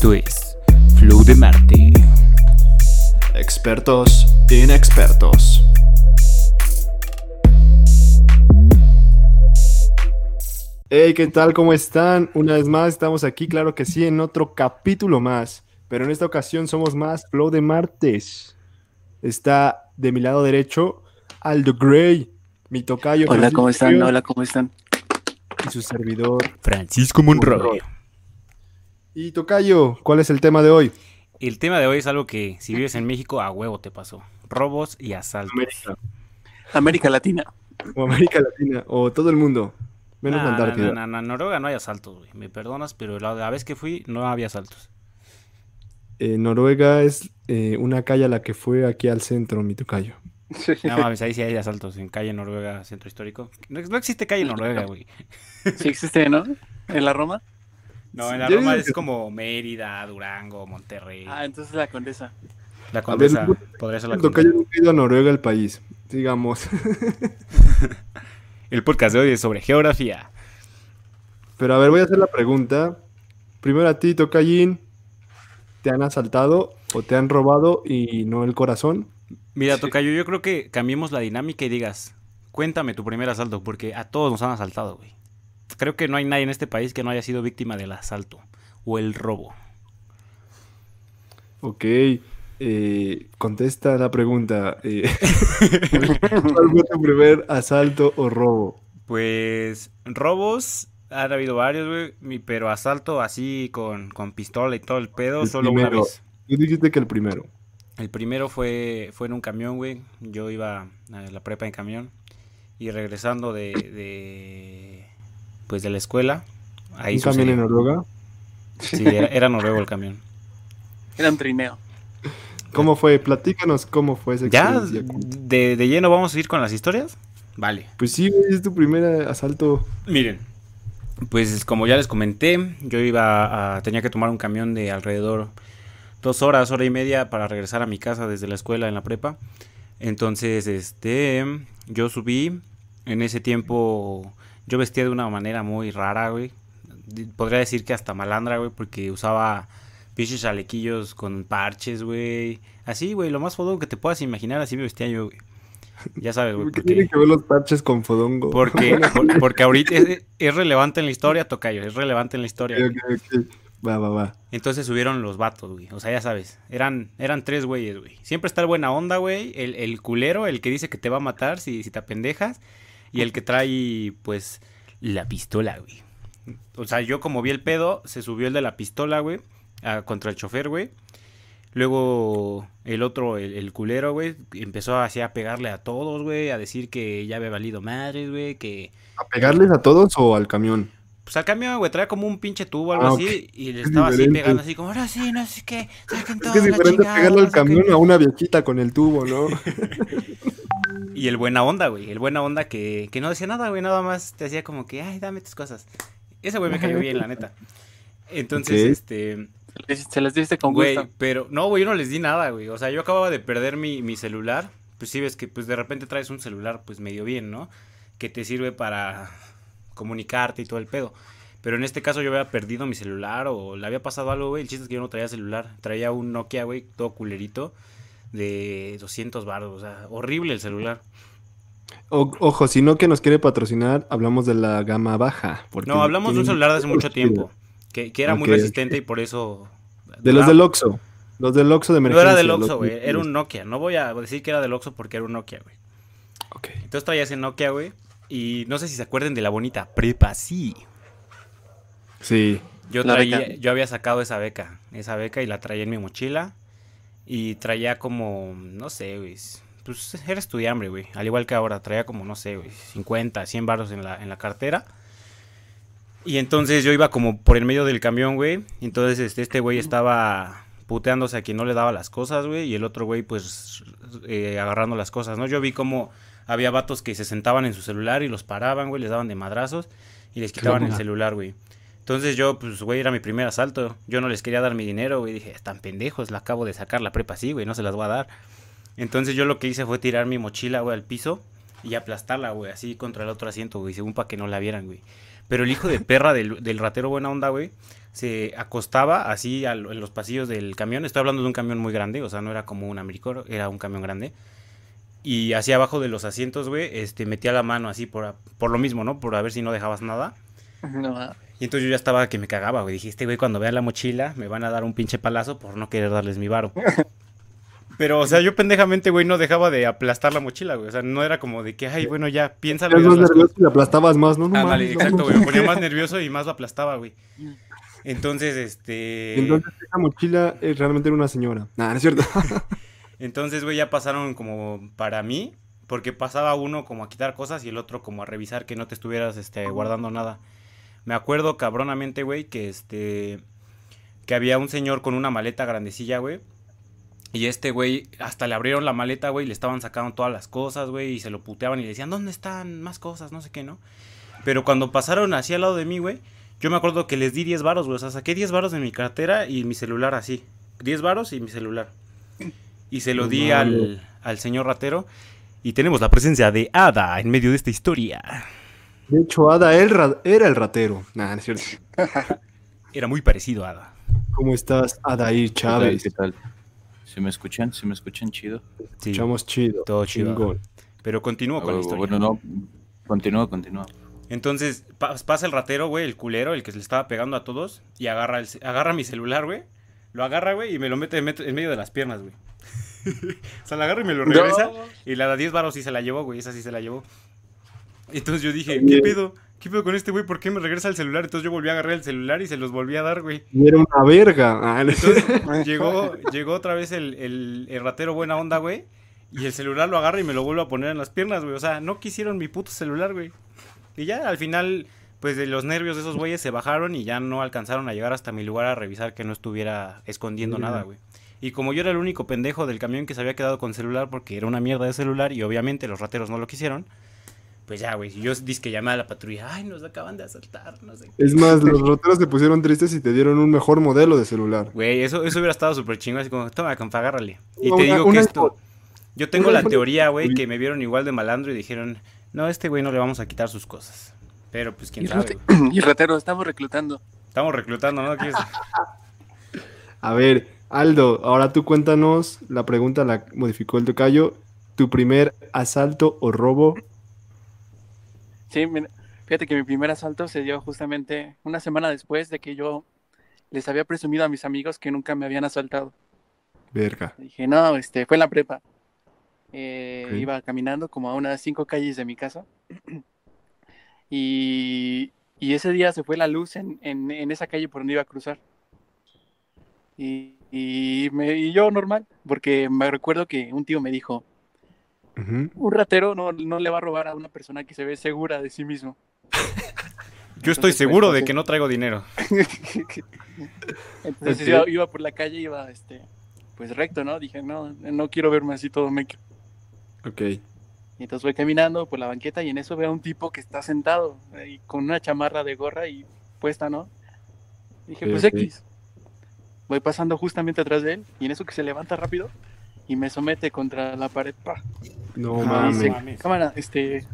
Esto es Flow de Marte. Expertos inexpertos. Hey, ¿qué tal? ¿Cómo están? Una vez más estamos aquí, claro que sí, en otro capítulo más. Pero en esta ocasión somos más Flow de Martes. Está de mi lado derecho Aldo Gray, mi tocayo. Hola, Francisco ¿cómo están? Hola, ¿cómo están? Y su servidor. Francisco Monroy. Y tocayo, ¿cuál es el tema de hoy? El tema de hoy es algo que si vives en México a huevo te pasó. Robos y asaltos. América. América Latina. O América Latina, o todo el mundo. Menos Nah, Antártida. En Noruega no hay asaltos, güey. Me perdonas, pero la, la vez que fui no había asaltos. Eh, Noruega es eh, una calle a la que fue aquí al centro, mi tocayo. No mames, ahí sí hay asaltos en calle Noruega, centro histórico. No, no existe calle Noruega, güey. Sí existe, ¿no? En la Roma. No, en la Yo Roma es que- como Mérida, Durango, Monterrey. Ah, entonces la condesa. La Condesa, podría ser la Condesa. nunca ha ido a Noruega, el país. Digamos. El podcast de hoy es sobre geografía. Pero a ver, voy a hacer la pregunta. Primero a ti, tocayín. ¿Te han asaltado o te han robado y no el corazón? Mira, Tocayo, yo creo que cambiemos la dinámica y digas, cuéntame tu primer asalto, porque a todos nos han asaltado, güey. Creo que no hay nadie en este país que no haya sido víctima del asalto o el robo. Ok. eh, contesta la pregunta. eh, ¿Cuál fue tu primer asalto o robo? Pues robos, han habido varios, güey, pero asalto así con, con pistola y todo el pedo, El solo una primero. vez. Tú dijiste que el primero. El primero fue, fue en un camión, güey. Yo iba a la prepa en camión y regresando de, de pues de la escuela, ahí ¿Un camión en. Noruega? Sí, era, era noruego el camión. Era un trineo. ¿Cómo fue? Platícanos cómo fue esa ¿Ya? De, de lleno vamos a ir con las historias? Vale. Pues sí, es tu primer asalto. Miren. Pues como ya les comenté, yo iba a... tenía que tomar un camión de alrededor dos horas, hora y media para regresar a mi casa desde la escuela en la prepa. Entonces, este, yo subí. En ese tiempo yo vestía de una manera muy rara, güey. Podría decir que hasta malandra, güey, porque usaba pinches chalequillos con parches, güey. Así, güey, lo más fodón que te puedas imaginar, así me vestía yo, güey. Ya sabes, güey. ¿Qué porque- tienen que ver los parches con Fodongo? porque, por- porque ahorita es, es relevante en la historia, Tocayo, es relevante en la historia. Ok, güey. ok, ok. Va, va, va. Entonces subieron los vatos, güey. O sea, ya sabes, eran, eran tres güeyes, güey. Siempre está el buena onda, güey. El, el culero, el que dice que te va a matar si, si te apendejas. Y el que trae, pues, la pistola, güey. O sea, yo como vi el pedo, se subió el de la pistola, güey, a- contra el chofer, güey. Luego el otro, el, el culero, güey, empezó así a pegarle a todos, güey, a decir que ya había valido madres, güey, que... ¿A pegarles a todos o al camión? Pues al camión, güey, traía como un pinche tubo o algo Ah, así. Y le Es estaba así pegando así como, ahora sí, no sé qué, saquen Es todo que es la diferente pegarle al sé qué". camión a una viejita con el tubo, ¿no? Y el buena onda, güey, el buena onda que, que no decía nada, güey, nada más te hacía como que, ay, dame tus cosas. Ese güey me cayó bien, la neta. Entonces, este, Se las diste con güey, gusto. pero no, güey, yo no les di nada, güey. O sea, yo acababa de perder mi, mi celular. Pues sí ves que pues de repente traes un celular pues medio bien, ¿no? Que te sirve para comunicarte y todo el pedo. Pero en este caso yo había perdido mi celular o le había pasado algo, güey. El chiste es que yo no traía celular. Traía un Nokia, güey, todo culerito de 200 baros. O sea, horrible el celular. O- ojo, si no que nos quiere patrocinar, hablamos de la gama baja. porque No, hablamos de un celular de hace mucho tiempo. Que, que era muy resistente y por eso... De los del Oxxo. Los del Oxxo de No emergencia. era del Oxxo, güey. Era un Nokia. No voy a decir que era del Oxxo porque era un Nokia, güey. Ok. Entonces traía ese Nokia, güey. Y no sé si se acuerden de la bonita prepa, sí. Sí. Yo traía, yo había sacado esa beca, esa beca y la traía en mi mochila. Y traía como, no sé, güey. Pues era estudiambre, güey. Al igual que ahora, traía como, no sé, güey, 50, 100 baros en la, en la cartera. Y entonces yo iba como por el medio del camión, güey. y Entonces este, este güey estaba puteándose a quien no le daba las cosas, güey. Y el otro güey, pues, eh, agarrando las cosas, ¿no? Yo vi como había vatos que se sentaban en su celular y los paraban, güey, les daban de madrazos y les quitaban el celular, güey. Entonces yo, pues, güey, era mi primer asalto. Yo no les quería dar mi dinero, güey. Dije, están pendejos, la acabo de sacar la prepa así, güey, no se las voy a dar. Entonces yo lo que hice fue tirar mi mochila, güey, al piso y aplastarla, güey, así contra el otro asiento, güey, según para que no la vieran, güey. Pero el hijo de perra del, del ratero buena onda, güey, se acostaba así en los pasillos del camión. Estoy hablando de un camión muy grande, o sea, no era como un Americor, era un camión grande. Y así abajo de los asientos, güey, este, metía la mano así por, por lo mismo, ¿no? Por a ver si no dejabas nada. No, ah, Y entonces yo ya estaba que me cagaba, güey. Dije, este güey, cuando vea la mochila, me van a dar un pinche palazo por no querer darles mi varo. Pero, o sea, yo pendejamente, güey, no dejaba de aplastar la mochila, güey. O sea, no era como de que, ay, bueno, ya, piénsalo. Eras más nervioso y la aplastabas más, ¿no? no mames, no exacto, güey. Me ponía más nervioso y más lo aplastaba, güey. Entonces, este. Entonces esa mochila eh, realmente era una señora. Nah, no es cierto. Entonces, güey, ya pasaron como para mí. Porque pasaba uno como a quitar cosas y el otro como a revisar que no te estuvieras este, guardando nada. Me acuerdo cabronamente, güey, que este. Que había un señor con una maleta grandecilla, güey. Y este güey, hasta le abrieron la maleta, güey, y le estaban sacando todas las cosas, güey, y se lo puteaban y le decían, ¿dónde están más cosas? No sé qué, ¿no? Pero cuando pasaron así al lado de mí, güey, yo me acuerdo que les di 10 varos, güey. O sea, saqué 10 varos de mi cartera y mi celular así. 10 varos y mi celular. Y se lo di al, al señor ratero. Y tenemos la presencia de Ada en medio de esta historia. De hecho, Ada era el ratero. Nah, no es cierto. Era muy parecido a Ada. ¿Cómo estás, Adair. Chávez? ¿Qué tal? ¿Se me escuchan? ¿Se me escuchan chido? Sí, Escuchamos chido. todo chido. chingón. Pero continúo con la historia. bueno, no. Continúa, continúa. Entonces pa- pasa el ratero, güey, el culero, el que se le estaba pegando a todos. Y agarra, el, agarra mi celular, güey. Lo agarra, güey, y me lo mete en met- en medio de las piernas, güey. o sea, la agarra y me lo regresa. No. Y la de 10 baros sí se la llevó, güey. Esa sí se la llevó. Entonces yo dije, ¿qué pedo? ¿Qué pedo con este güey? ¿Por qué me regresa el celular? Entonces yo volví a agarrar el celular y se los volví a dar, güey. Y era una verga. Ah. Entonces llegó, llegó otra vez el, el, el ratero buena onda, güey. Y el celular lo agarra y me lo vuelve a poner en las piernas, güey. O sea, no quisieron mi puto celular, güey. Y ya al final, pues de los nervios de esos güeyes se bajaron y ya no alcanzaron a llegar hasta mi lugar a revisar que no estuviera escondiendo nada, güey. Y como yo era el único pendejo del camión que se había quedado con celular porque era una mierda de celular y obviamente los rateros no lo quisieron, pues ya, güey. Yo dije que llamé a la patrulla, ay, nos acaban de asaltar, no sé. qué". Es más, los rateros se pusieron tristes y te dieron un mejor modelo de celular. Güey, eso, eso hubiera estado súper chingón, así como, toma, compa, agárrale. Y No, te una- digo que esto... Yo tengo la teoría, güey, que me vieron igual de malandro y dijeron, no, a este güey no le vamos a quitar sus cosas. Pero pues quién Y, sabe. y ratero, estamos reclutando. Estamos reclutando, ¿no? ¿Quieres- A ver, Aldo, ahora tú cuéntanos. La pregunta la modificó el tocayo. ¿Tu primer asalto o robo? Sí, mira, fíjate que mi primer asalto se dio justamente una semana después de que yo les había presumido a mis amigos que nunca me habían asaltado. Verga. Dije, no, este, fue en la prepa. Eh. Iba caminando como a unas cinco calles de mi casa. Y, y ese día se fue la luz en, en- en esa calle por donde iba a cruzar. Y, y me, y yo normal, porque me recuerdo que un tío me dijo, Un ratero no, no le va a robar a una persona que se ve segura de sí mismo. Yo estoy Entonces, seguro pues, de sí. que no traigo dinero. Entonces iba, iba por la calle, iba este, pues recto, ¿no? Dije, no, no quiero verme así todo meco. Ok. Y entonces voy caminando por la banqueta y en eso veo a un tipo que está sentado ahí con una chamarra de gorra y puesta, ¿no? Dije, pues. X. Voy pasando justamente atrás de él y en eso que se levanta rápido y me somete contra la pared. ¡pa! No Y mames. dice, cámara, este,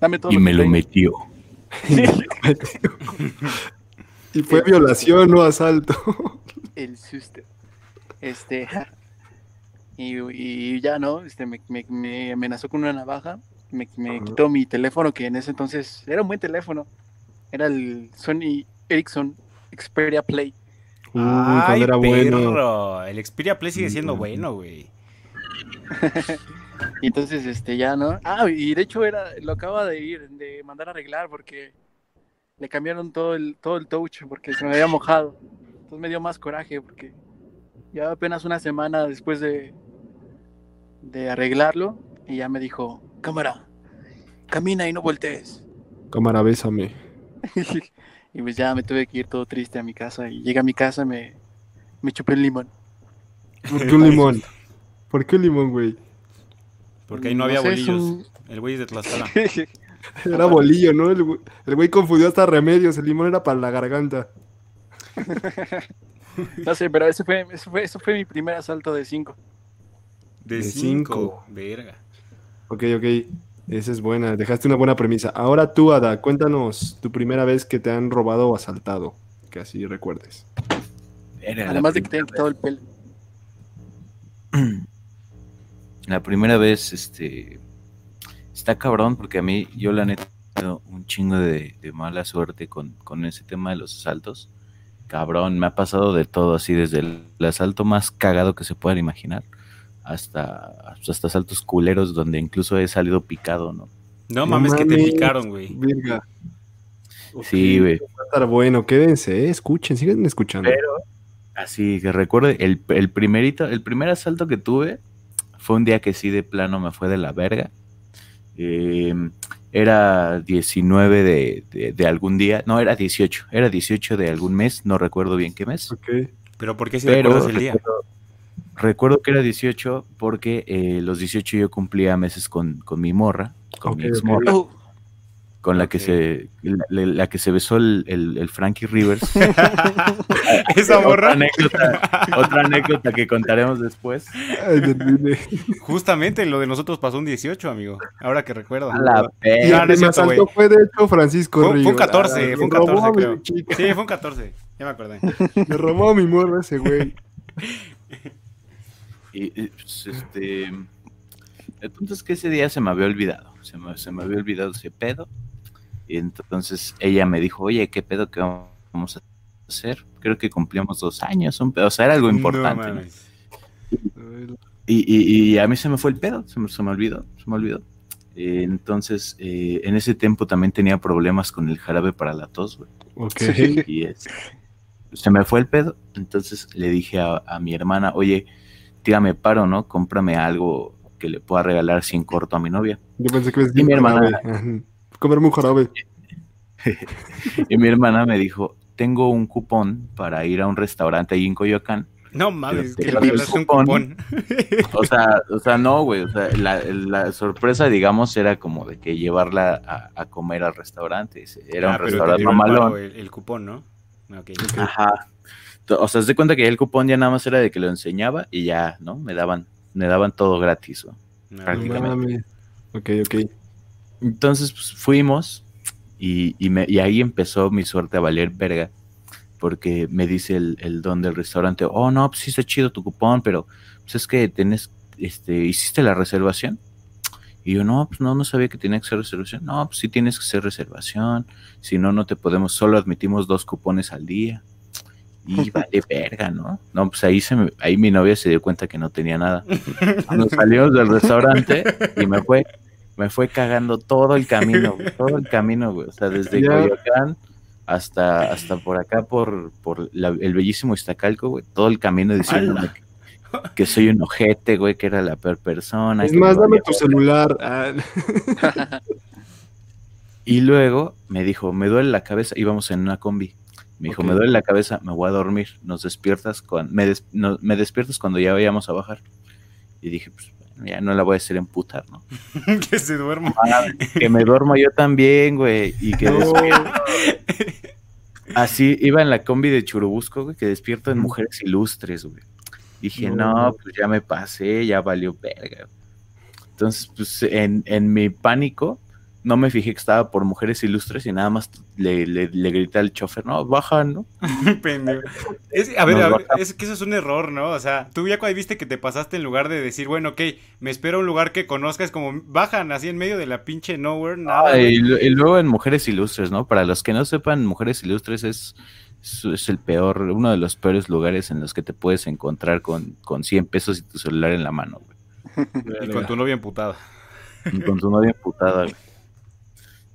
dame todo Y me lo traigo". metió. Y fue violación, no asalto. el susto. Este, y, y ya, ¿no? Este, me, me- me amenazó con una navaja, me, quitó mi teléfono, que en ese entonces era un buen teléfono. Era el Sony Ericsson Xperia Play. Uy, Ay, era bueno. perro. El Xperia Play sigue siendo Mm. bueno, güey. Y entonces, este, ya, ¿no? Ah, y de hecho era, lo acaba de ir, de mandar a arreglar porque le cambiaron todo el, todo el touch porque se me había mojado. Entonces me dio más coraje porque ya apenas una semana después de, de arreglarlo y ya me dijo, cámara, camina y no voltees. Cámara, bésame. y pues ya me tuve que ir todo triste a mi casa y llegué a mi casa y me, me chupé el limón. ¿Por qué un limón? ¿Por qué un limón, güey? Porque ahí no había sé, bolillos. un- El güey es de Tlaxcala. Era bolillo, ¿no? El güey, el güey confundió hasta remedios. El limón era para la garganta. no sé, pero ese fue, ese fue, ese fue mi primer asalto de cinco. De De 5. cinco. Verga. Ok, ok. Esa es buena, dejaste una buena premisa. Ahora tú, Ada, cuéntanos tu primera vez que te han robado o asaltado, que así recuerdes. Era Además de que te han quitado el pelo. La primera vez, este, está cabrón porque a mí, yo la neta, he tenido un chingo de, de mala suerte con, con ese tema de los asaltos. Cabrón, me ha pasado de todo, así desde el, el asalto más cagado que se puedan imaginar, hasta, hasta asaltos culeros donde incluso he salido picado, ¿no? No mames que te picaron, güey. Virga. Sí, güey. Va a estar bueno, quédense, eh, escuchen, sigan escuchando. Pero, así que recuerde, el, el primerito, el primer asalto que tuve fue un día que sí de plano me fue de la verga. Eh, era 19 de, de- de algún día, no, era 18, era 18 de algún mes, no recuerdo bien qué mes. Ok. Pero ¿por qué si pero recuerdas el día? recuerdo, recuerdo que era 18 porque eh, los 18 yo cumplía meses con, con mi morra, con mi ex morra, con la que se la, la- la que se besó el, el- el Frankie Rivers. Esa otra morra. anécdota, otra anécdota que contaremos después. Justamente lo de nosotros pasó un 18, amigo. Ahora que recuerdo. A la Y no, el que me fue de hecho Francisco Fue, fue un Ríos. 14, Ah, fue un me robó 14, a mi creo. Sí, fue un 14. Ya me acordé. Me robó mi morra ese güey. Y, y, pues, este. El punto es que ese día se me había olvidado. Se me, se me había olvidado ese pedo. Y entonces ella me dijo, oye, ¿qué pedo que vamos a hacer? Creo que cumplíamos dos años, un pedo. O sea, era algo importante. No ¿no? mames. Y, y- y a mí se me fue el pedo, se me, se me olvidó, se me olvidó. Eh, entonces, eh, en ese tiempo también tenía problemas con el jarabe para la tos, güey. Ok. Y se me fue el pedo. Entonces le dije a, a mi hermana, oye, tírame paro, ¿no? Cómprame algo que le pueda regalar sin corto a mi novia. Yo pensé que me Y mi hermana- Comerme un jarabe. Y mi hermana me dijo, tengo un cupón para ir a un restaurante ahí en Coyoacán. No mames, Te que le regalaste un cupón. O sea, o sea, no, güey. O sea, la, la sorpresa, digamos, era como de que llevarla a, a comer al restaurante. Era Ah, un pero restaurante mamalón. El, el cupón, ¿no? Ok. Ajá. To- O sea, se cuenta que el cupón ya nada más era de que lo enseñaba y ya, ¿no? Me daban, me daban todo gratis. No, No Prácticamente. mames. Ok, ok. Entonces, pues fuimos y, y, me- y ahí empezó mi suerte a valer verga. Porque me dice el, el don del restaurante, oh, no, pues sí está chido tu cupón, pero pues es que tenés, este, ¿hiciste la reservación? Y yo, no, pues no, no sabía que tenía que ser reservación. No, pues sí tienes que hacer reservación. Si no, no te podemos, solo admitimos dos cupones al día. Y vale verga, ¿no? No, pues ahí, se me- ahí mi novia se dio cuenta que no tenía nada. Nos salimos del restaurante y me fue, me fue cagando todo el camino, güey, todo el camino, güey. O sea, desde. Coyoacán hasta, hasta por acá, por, por la- el bellísimo Iztacalco, güey. Todo el camino diciéndome que, que soy un ojete, güey, que era la peor persona. Es más, me dame tu celular. Ah, Y luego me dijo, me duele la cabeza, íbamos en una combi. Me dijo, me duele la cabeza, me voy a dormir. Nos despiertas cuando, me, des- no- me despiertas cuando ya vayamos a bajar. Y dije, pues ya no la voy a hacer emputar, ¿no? que se duerma. que me duermo yo también, güey. Y que despierto. Así iba en la combi de Churubusco, güey, que despierto en mujeres ilustres, güey. Dije, No. no, pues ya me pasé, ya valió verga. Entonces, pues en, en mi pánico, no me fijé que estaba por mujeres ilustres y nada más le, le, le grité al chofer, no, baja, ¿no? Es- a ver, a ver, es que eso es un error, ¿no? O sea, tú ya cuando viste que te pasaste en lugar de decir, bueno, ok, me espero a un lugar que conozcas, como bajan así en medio de la pinche nowhere, nada. Ah, y luego en mujeres ilustres, ¿no? Para los que no sepan, mujeres ilustres es, es, es el peor, uno de los peores lugares en los que te puedes encontrar con, con 100 pesos y tu celular en la mano, güey. Y con tu novia emputada. Y con tu novia emputada, güey.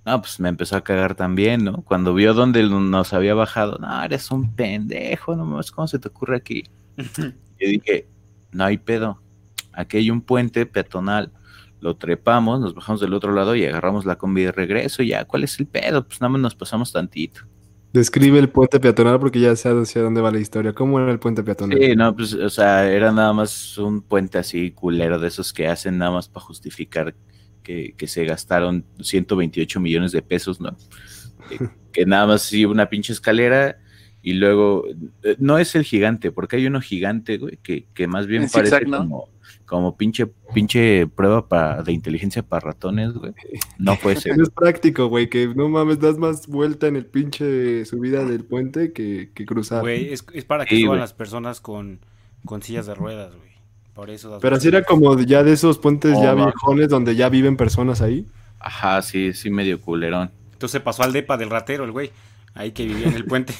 No, pues me empezó a cagar también, ¿no? Cuando vio dónde nos había bajado, no, eres un pendejo, no mames, ¿cómo se te ocurre aquí? Yo dije, no hay pedo. Aquí hay un puente peatonal. Lo trepamos, nos bajamos del otro lado y agarramos la combi de regreso. y Ya, ¿cuál es el pedo? Pues nada más nos pasamos tantito. Describe el puente peatonal porque ya sé hacia dónde va la historia. ¿Cómo era el puente peatonal? Sí, no, pues, o sea, era nada más un puente así culero de esos que hacen nada más para justificar que, que se gastaron 128 millones de pesos, ¿no? Que, que nada más sí una pinche escalera Y luego, eh, no es el gigante, porque hay uno gigante, güey, que, que más bien En parece como, como pinche, pinche prueba para, de inteligencia para ratones, güey. No puede ser. Es práctico, güey, que no mames, das más vuelta en el pinche subida del puente que, que cruzar. Güey, es, es para que Sí, suban güey. las personas con, con sillas de ruedas, güey. Por eso. das Pero así era como ya de esos puentes ya mames. viejones donde ya viven personas ahí. Ajá, sí, sí, medio culerón. Entonces pasó al depa del ratero, el güey. Ahí que vivía en el puente.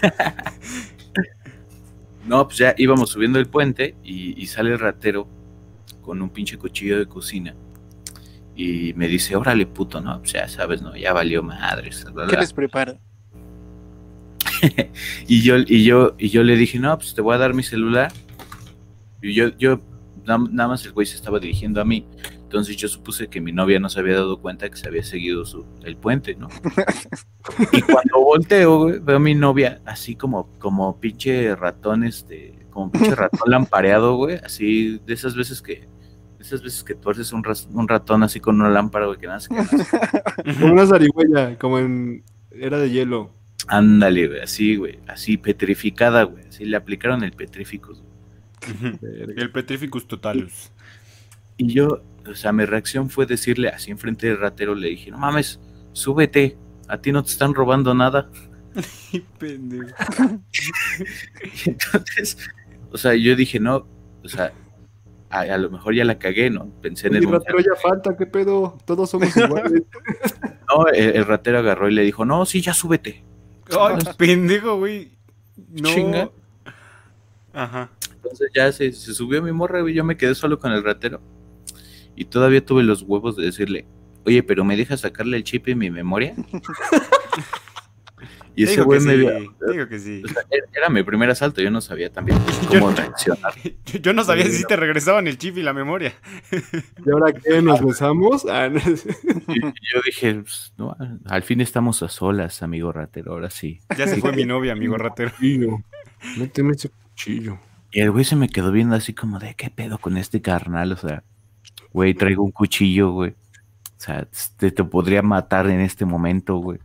No, pues ya íbamos subiendo el puente y, y sale el ratero con un pinche cuchillo de cocina. Y me dice, órale, puto, no, pues ya sabes, no, ya valió madres. bla, ¿Qué bla". les prepara? Y yo, y yo, y yo le dije, no, pues te voy a dar mi celular. Y yo, yo, na- nada más el güey se estaba dirigiendo a mí. Entonces yo supuse que mi novia no se había dado cuenta que se había seguido su, el puente, ¿no? y cuando volteo, güey, veo a mi novia así como, como pinche ratón, este, como pinche ratón lampareado, güey, así de esas veces que, de esas veces que tuerces un, ras- un ratón así con una lámpara, güey, que nada, así. Como una zarigüeya, como en era de hielo. ándale, güey, así, güey, así petrificada, güey, así le aplicaron el petrífico. El Petrificus totalus. Y yo, o sea, mi reacción fue decirle así enfrente del ratero, le dije, no mames, súbete, a ti no te están robando nada. Pendejo. Y entonces, o sea, yo dije, no, o sea, a, a lo mejor ya la cagué, ¿no? Pensé en el ratero ya falta, ¿qué pedo? Todos somos iguales. No, el, el ratero agarró y le dijo, no, sí, ya súbete. Ay, pendejo, güey. No. Chinga. Ajá. Entonces ya se, se subió mi morra, güey, yo me quedé solo con el ratero. Y todavía tuve los huevos de decirle, oye, pero ¿me dejas sacarle el chip en mi memoria? y ese güey me sí, vio- digo que sí. o sea, era- era mi primer asalto, yo no sabía también Yo- cómo reaccionar. Yo, yo no sabía si te regresaban el chip y la memoria. ¿Y ahora qué? ¿Nos besamos? Ah, no. Y, y yo dije, pues, no, al fin estamos a solas, amigo ratero, ahora sí. Ya se fue mi novia, amigo ratero. Cuchillo. Méteme ese cuchillo. Y el güey se me quedó viendo así como de, ¿qué pedo con este carnal? O sea, güey, traigo un cuchillo, güey. O sea, te, te podría matar en este momento, güey.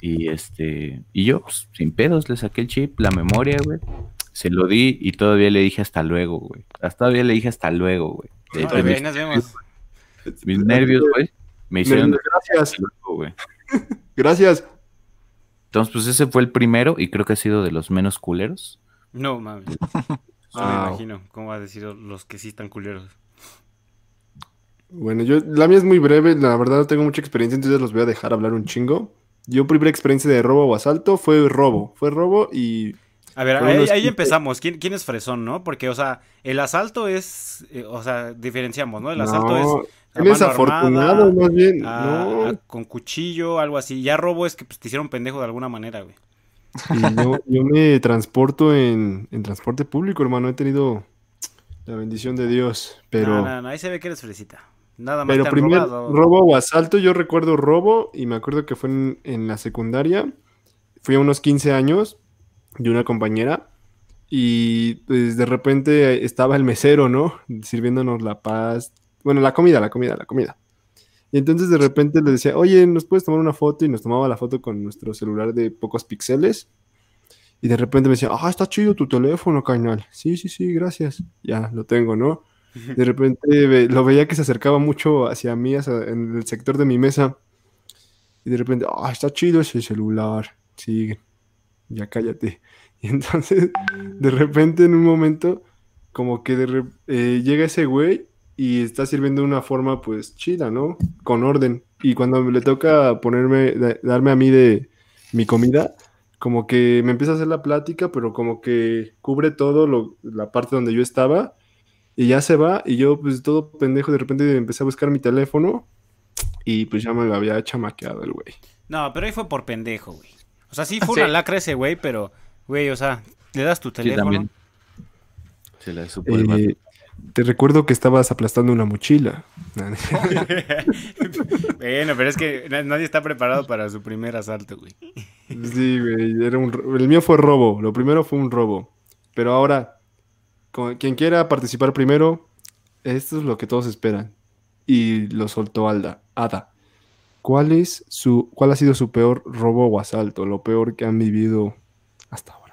Y este, y yo, pues, sin pedos, le saqué el chip, la memoria, güey. Se lo di y todavía le dije hasta luego, güey. Hasta todavía le dije hasta luego, güey. De- mis, nos vemos. mis nervios, güey, me hicieron Gracias, güey. gracias. Entonces, pues ese fue el primero y creo que ha sido de los menos culeros. No, mames. No me imagino cómo va a decir los que sí están culeros. Bueno, yo, la mía es muy breve, la verdad no tengo mucha experiencia, entonces los voy a dejar hablar un chingo. Yo primera experiencia de robo o asalto fue robo, fue robo y A ver, ahí, unos ahí empezamos. ¿Quién, ¿Quién es fresón, no? Porque, o sea, el asalto es. eh, o sea, diferenciamos, ¿no? El asalto no, es. afortunado armada, más bien. a- no, a- con cuchillo, algo así. Ya robo es que pues, te hicieron pendejo de alguna manera, güey. Y yo, yo me transporto en, en transporte público, hermano, he tenido la bendición de Dios, pero... No, no, no, ahí se ve que eres fresita. Nada más Pero te han primer robado. robo o asalto, yo recuerdo robo y me acuerdo que fue en, en la secundaria. Fui a unos 15 años de una compañera y pues de repente estaba el mesero, ¿no? Sirviéndonos la paz. Bueno, la comida, la comida, la comida. Y entonces de repente le decía, oye, ¿nos puedes tomar una foto? Y nos tomaba la foto con nuestro celular de pocos píxeles. Y de repente me decía, ah, está chido tu teléfono, carnal. Sí, sí, sí, gracias. Ya, lo tengo, ¿no? De repente lo veía que se acercaba mucho hacia mí, hacia- en el sector de mi mesa. Y de repente, ah, está chido ese celular. Sí, ya cállate. Y entonces, de repente, en un momento, como que de eh, llega ese güey y está sirviendo de una forma, pues, chida, ¿no? Con orden. Y cuando le toca ponerme, da- darme a mí de mi comida, como que me empieza a hacer la plática, pero como que cubre todo lo, la parte donde yo estaba. Y ya se va, y yo, pues todo pendejo, de repente empecé a buscar mi teléfono y pues ya me lo había chamaqueado el güey. No, pero ahí fue por pendejo, güey. O sea, sí fue Sí. una lacra ese güey, pero, güey, o sea, le das tu Sí, teléfono. también. Se la supo. Eh, te recuerdo que estabas aplastando una mochila. bueno, pero es que na- nadie está preparado para su primer asalto, güey. Sí, güey, era un el mío fue robo, lo primero fue un robo. Pero ahora, con- quien quiera participar primero, esto es lo que todos esperan. Y lo soltó Alda. Ada. ¿Cuál es su, cuál ha sido su peor robo o asalto? Lo peor que han vivido hasta ahora.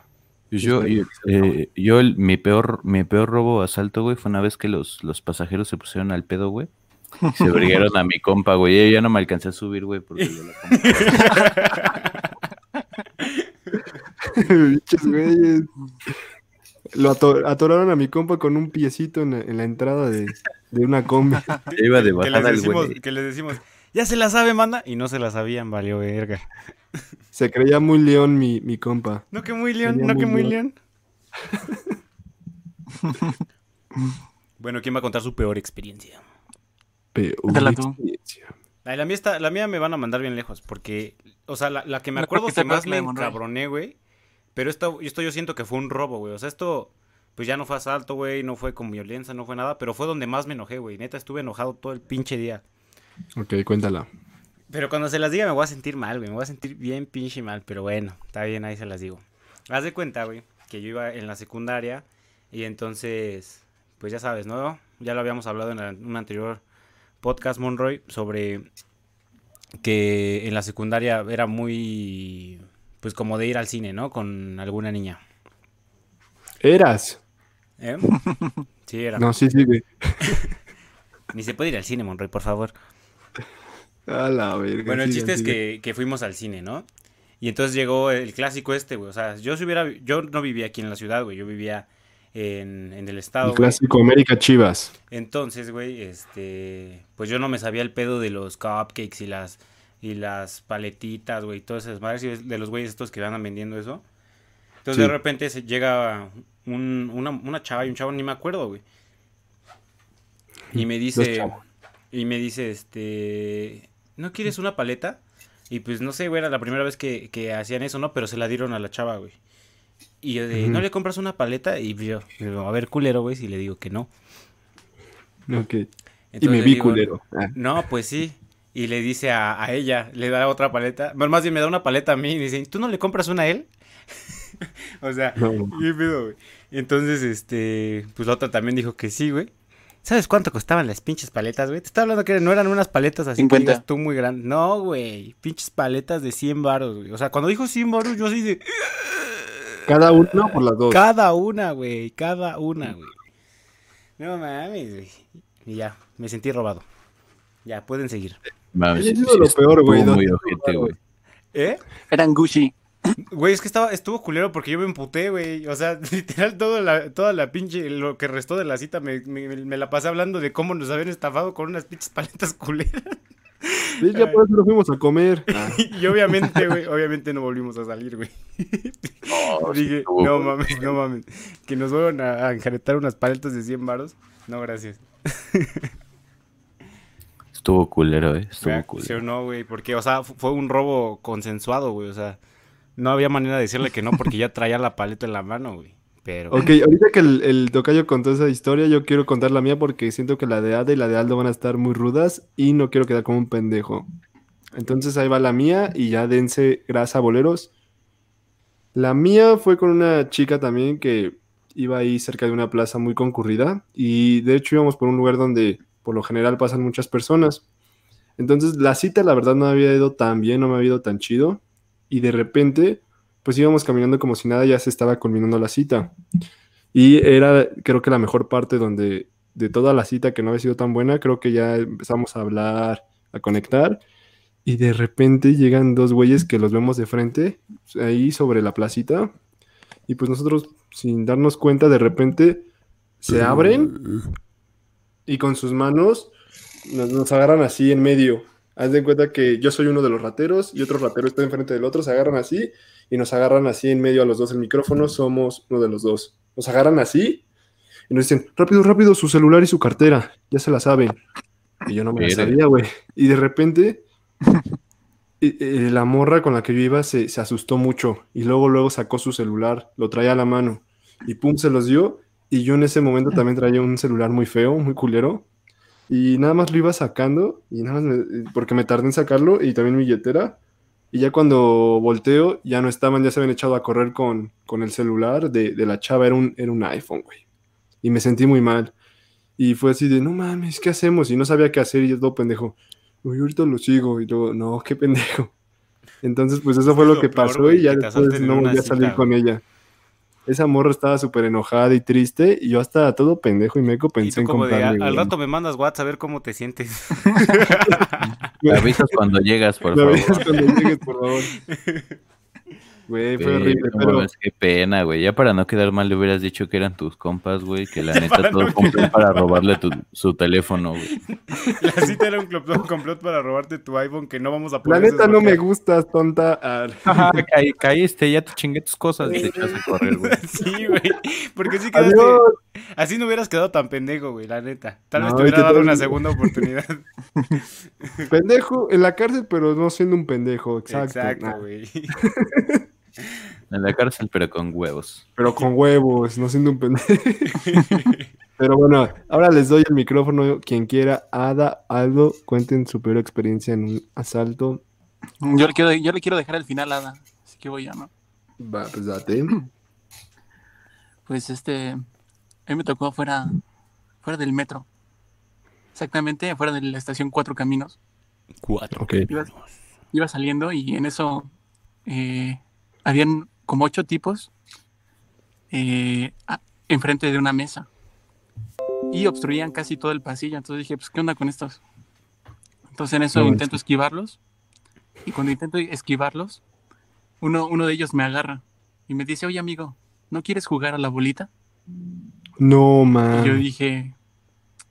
Pues yo, yo, eh, yo el- mi peor, mi peor robo asalto, güey, fue una vez que los, los pasajeros se pusieron al pedo, güey. Se brigueron a mi compa, güey. y Ya no me alcancé a subir, güey, porque yo la compa- Pinches güeyes. Lo ato- atoraron a mi compa con un piecito en la, en la entrada de, de una combi. Ya iba de que, les bajada el decimos, güey. que les decimos, ya se la sabe, manda. Y no se la sabían, valió verga. Se creía muy león mi, mi compa. No que muy león, no que muy león. bueno, ¿quién va a contar su peor experiencia? Peor experiencia. Ay, la, mía está, la mía me van a mandar bien lejos, porque, o sea, la, la que me acuerdo que más me encabroné, güey, pero esto, esto yo siento que fue un robo, güey, o sea, esto, pues ya no fue asalto, güey, no fue con violencia, no fue nada, pero fue donde más me enojé, güey, neta, estuve enojado todo el pinche día. Ok, cuéntala. Pero cuando se las diga me voy a sentir mal, güey, me voy a sentir bien pinche mal, pero bueno, está bien, ahí se las digo. Haz de cuenta, güey, que yo iba en la secundaria y entonces, pues ya sabes, ¿no? Ya lo habíamos hablado en la- un anterior podcast, Monroy, sobre que en la secundaria era muy, pues como de ir al cine, ¿no? Con alguna niña. Eras. ¿Eh? Sí, era. No, sí, sí, güey. Ni se puede ir al cine, Monroy, por favor. A la verga. Bueno, el chiste es que, que fuimos al cine, ¿no? Y entonces llegó el clásico este, güey. O sea, yo si hubiera, yo no vivía aquí en la ciudad, güey. Yo vivía en, en el estado. El güey. clásico América Chivas. Entonces, güey, este, pues yo no me sabía el pedo de los cupcakes y las y las paletitas, güey, todas esas madres de los güeyes estos que andan vendiendo eso. Entonces Sí. de repente se llega un- una, una chava y un chavo, ni me acuerdo, güey. Y me dice, y me dice, este, ¿no quieres una paleta? Y pues no sé, güey, era la primera vez que, que hacían eso, ¿no? Pero se la dieron a la chava, güey. Y yo de. ¿no le compras una paleta? Y yo, digo, a ver, culero, güey, si le digo que no. Ok. y Entonces me le vi digo, culero. Ah, No, pues sí. Y le dice a, a ella, le da otra paleta. Más bien me da una paleta a mí y dice, ¿tú no le compras una a él? o sea, no. qué pedo, güey. Y entonces, este, pues la otra también dijo que sí, güey. ¿Sabes cuánto costaban las pinches paletas, güey? Te estaba hablando que no eran unas paletas así 50. que digas tú muy grandes. No, güey. Pinches paletas de 100 baros, güey. O sea, cuando dijo 100 baros, yo así de... Cada uno por las dos. Cada una, güey. Cada una, güey. No mames, güey. Y ya, me sentí robado. Ya, pueden seguir. Mames, sí, sí, lo peor, güey. Muy ojete, güey. ¿Eh? Eran Gucci. Güey, es que estaba, estuvo culero porque yo me emputé, güey. O sea, literal, todo la, toda la pinche, lo que restó de la cita me, me- me la pasé hablando de cómo nos habían estafado con unas pinches paletas culeras. Sí, ya por eso nos fuimos a comer. Ah, Y obviamente, güey, obviamente no volvimos a salir, güey. No, sí Dije, estuvo, no mames, no mames. Que nos vuelvan a, a enjaretar unas paletas de 100 varos. No, gracias. Estuvo culero, eh. Estuvo ¿Sí o culero. no, güey? Porque, o sea, fu- fue un robo consensuado, güey. O sea, no había manera de decirle que no porque ya traía la paleta en la mano, güey. Pero... Ok, ahorita que el, el tocayo contó esa historia, yo quiero contar la mía porque siento que la de Ada y la de Aldo van a estar muy rudas y no quiero quedar como un pendejo. Entonces ahí va la mía y ya dense grasa, boleros. La mía fue con una chica también que iba ahí cerca de una plaza muy concurrida y de hecho íbamos por un lugar donde por lo general pasan muchas personas. Entonces la cita la verdad no había ido tan bien, no me había ido tan chido y de repente pues íbamos caminando como si nada, ya se estaba culminando la cita. Y era, creo que la mejor parte donde, de toda la cita que no había sido tan buena, creo que ya empezamos a hablar, a conectar. Y de repente llegan dos güeyes que los vemos de frente, ahí sobre la placita. Y pues nosotros, sin darnos cuenta, de repente se abren y con sus manos nos, nos agarran así en medio. Haz de cuenta que yo soy uno de los rateros y otro ratero está enfrente del otro, se agarran así y nos agarran así en medio a los dos el micrófono, somos uno de los dos. Nos agarran así y nos dicen, rápido, rápido, su celular y su cartera, ya se la saben. Y yo no me la Mire. sabía, güey. Y de repente, eh, eh, la morra con la que yo iba se, se asustó mucho y luego, luego sacó su celular, lo traía a la mano y pum, se los dio. Y yo en ese momento también traía un celular muy feo, muy culero. Y nada más lo iba sacando, y nada más me- porque me tardé en sacarlo, y también mi billetera. Y ya cuando volteo, ya no estaban, ya se habían echado a correr con, con el celular de, de la chava, era un, era un iPhone, güey. Y me sentí muy mal. Y fue así de, no mames, ¿qué hacemos? Y no sabía qué hacer, y yo todo pendejo. Uy, ahorita lo sigo. Y yo, no, qué pendejo. Entonces, pues eso fue lo lo que peor, pasó güey, y ya después no volví a salir con ella. Esa morra estaba súper enojada y triste y yo hasta todo pendejo y meco pensé en como de, al güey. rato me mandas WhatsApp a ver cómo te sientes. Me avisas cuando llegas, por Me favor. avisas cuando llegues, por favor. Güey, fue horrible, no pero mames, qué pena, güey. Ya para no quedar mal le hubieras dicho que eran tus compas, güey. Que la neta todo no para robarle tu, su teléfono, güey. La cita era un complot, un complot para robarte tu iPhone que no vamos a la poder neta no me gustas, tonta. Ah, Ajá, caí, caíste, ya te chingué tus cosas y te echas a correr, güey. Sí, güey. Porque sí quedaste. Adiós. Así no hubieras quedado tan pendejo, güey, la neta. Tal vez No, te hubiera dado una segunda oportunidad. Pendejo en la cárcel, pero no siendo un pendejo, exacto. Exacto, Nah, güey. En la cárcel, pero con huevos. pero con huevos, no siendo un pendejo. pero bueno, ahora les doy el micrófono. Quien quiera, Ada, Aldo, cuenten su peor experiencia en un asalto. Yo le quiero, yo le quiero dejar el final, Ada. Así que voy yo, ¿no? Va, pues date. Pues este, a mí me tocó fuera, fuera del metro. Exactamente, fuera de la estación Cuatro Caminos. Cuatro. Ok. Iba, iba saliendo y en eso eh, habían como ocho tipos eh, enfrente de una mesa. Y obstruían casi todo el pasillo. Entonces dije, pues, ¿qué onda con estos? Entonces en eso No intento esquivarlos. Y cuando intento esquivarlos, uno, uno de ellos me agarra y me dice, oye amigo, ¿no quieres jugar a la bolita? No, Y man. yo dije,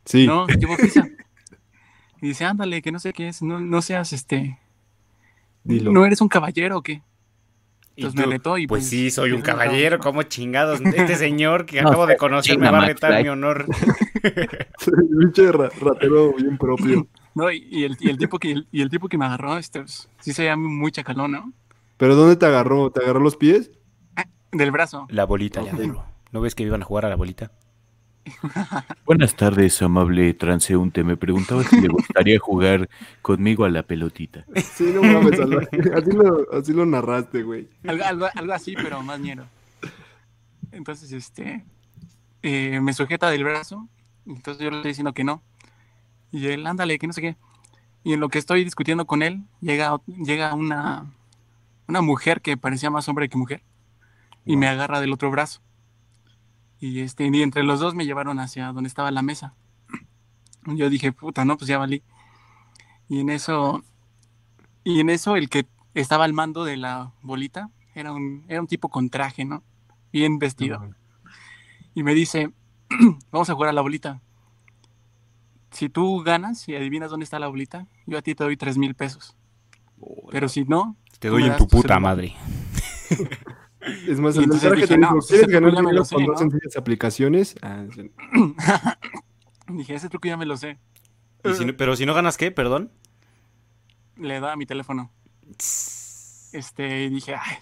Sí. no, llevo ficha. Y dice, ándale, que no sé qué es, no, no seas este, Dilo. ¿no eres un caballero o qué? Y Entonces me tú, retó y pues, pues, sí, soy un caballero, no. como chingados. Este señor que No, acabo de conocer me va a retar mi honor. Pinche ra- ratero bien propio. No, y, y el, y el tipo que, y el tipo que me agarró, este, pues, sí se llama muy chacalón, ¿no? ¿Pero dónde te agarró? ¿Te agarró los pies? Del brazo. La bolita. Leandro. ¿No ves que iban a jugar a la bolita? Buenas tardes, amable transeúnte. Me preguntaba si le gustaría jugar conmigo a la pelotita. Sí, no mames. Así lo, así lo narraste, güey. Algo, algo, algo así, pero más ñero. Entonces, este, eh, me sujeta del brazo, entonces yo le estoy diciendo que no. Y él, ándale, que no sé qué. Y en lo que estoy discutiendo con él, llega, llega una, una mujer que parecía más hombre que mujer y me agarra del otro brazo. Y, este, y entre los dos me llevaron hacia donde estaba la mesa. Yo dije, puta, no, pues ya valí. Y en eso, y en eso el que estaba al mando de la bolita era un, era un tipo con traje, ¿no? Bien vestido. Y me dice, vamos a jugar a la bolita. Si tú ganas y adivinas dónde está la bolita, yo a ti te doy tres mil pesos. Pero si no, Te doy en tu puta madre. Es más, el entonces mensaje te dijo, pues, ¿quieres aplicaciones? Ah, sí. dije, ese truco ya me lo sé. Y si no- pero si no ganas, ¿qué? Perdón. Le da mi teléfono. Este, y dije, ay.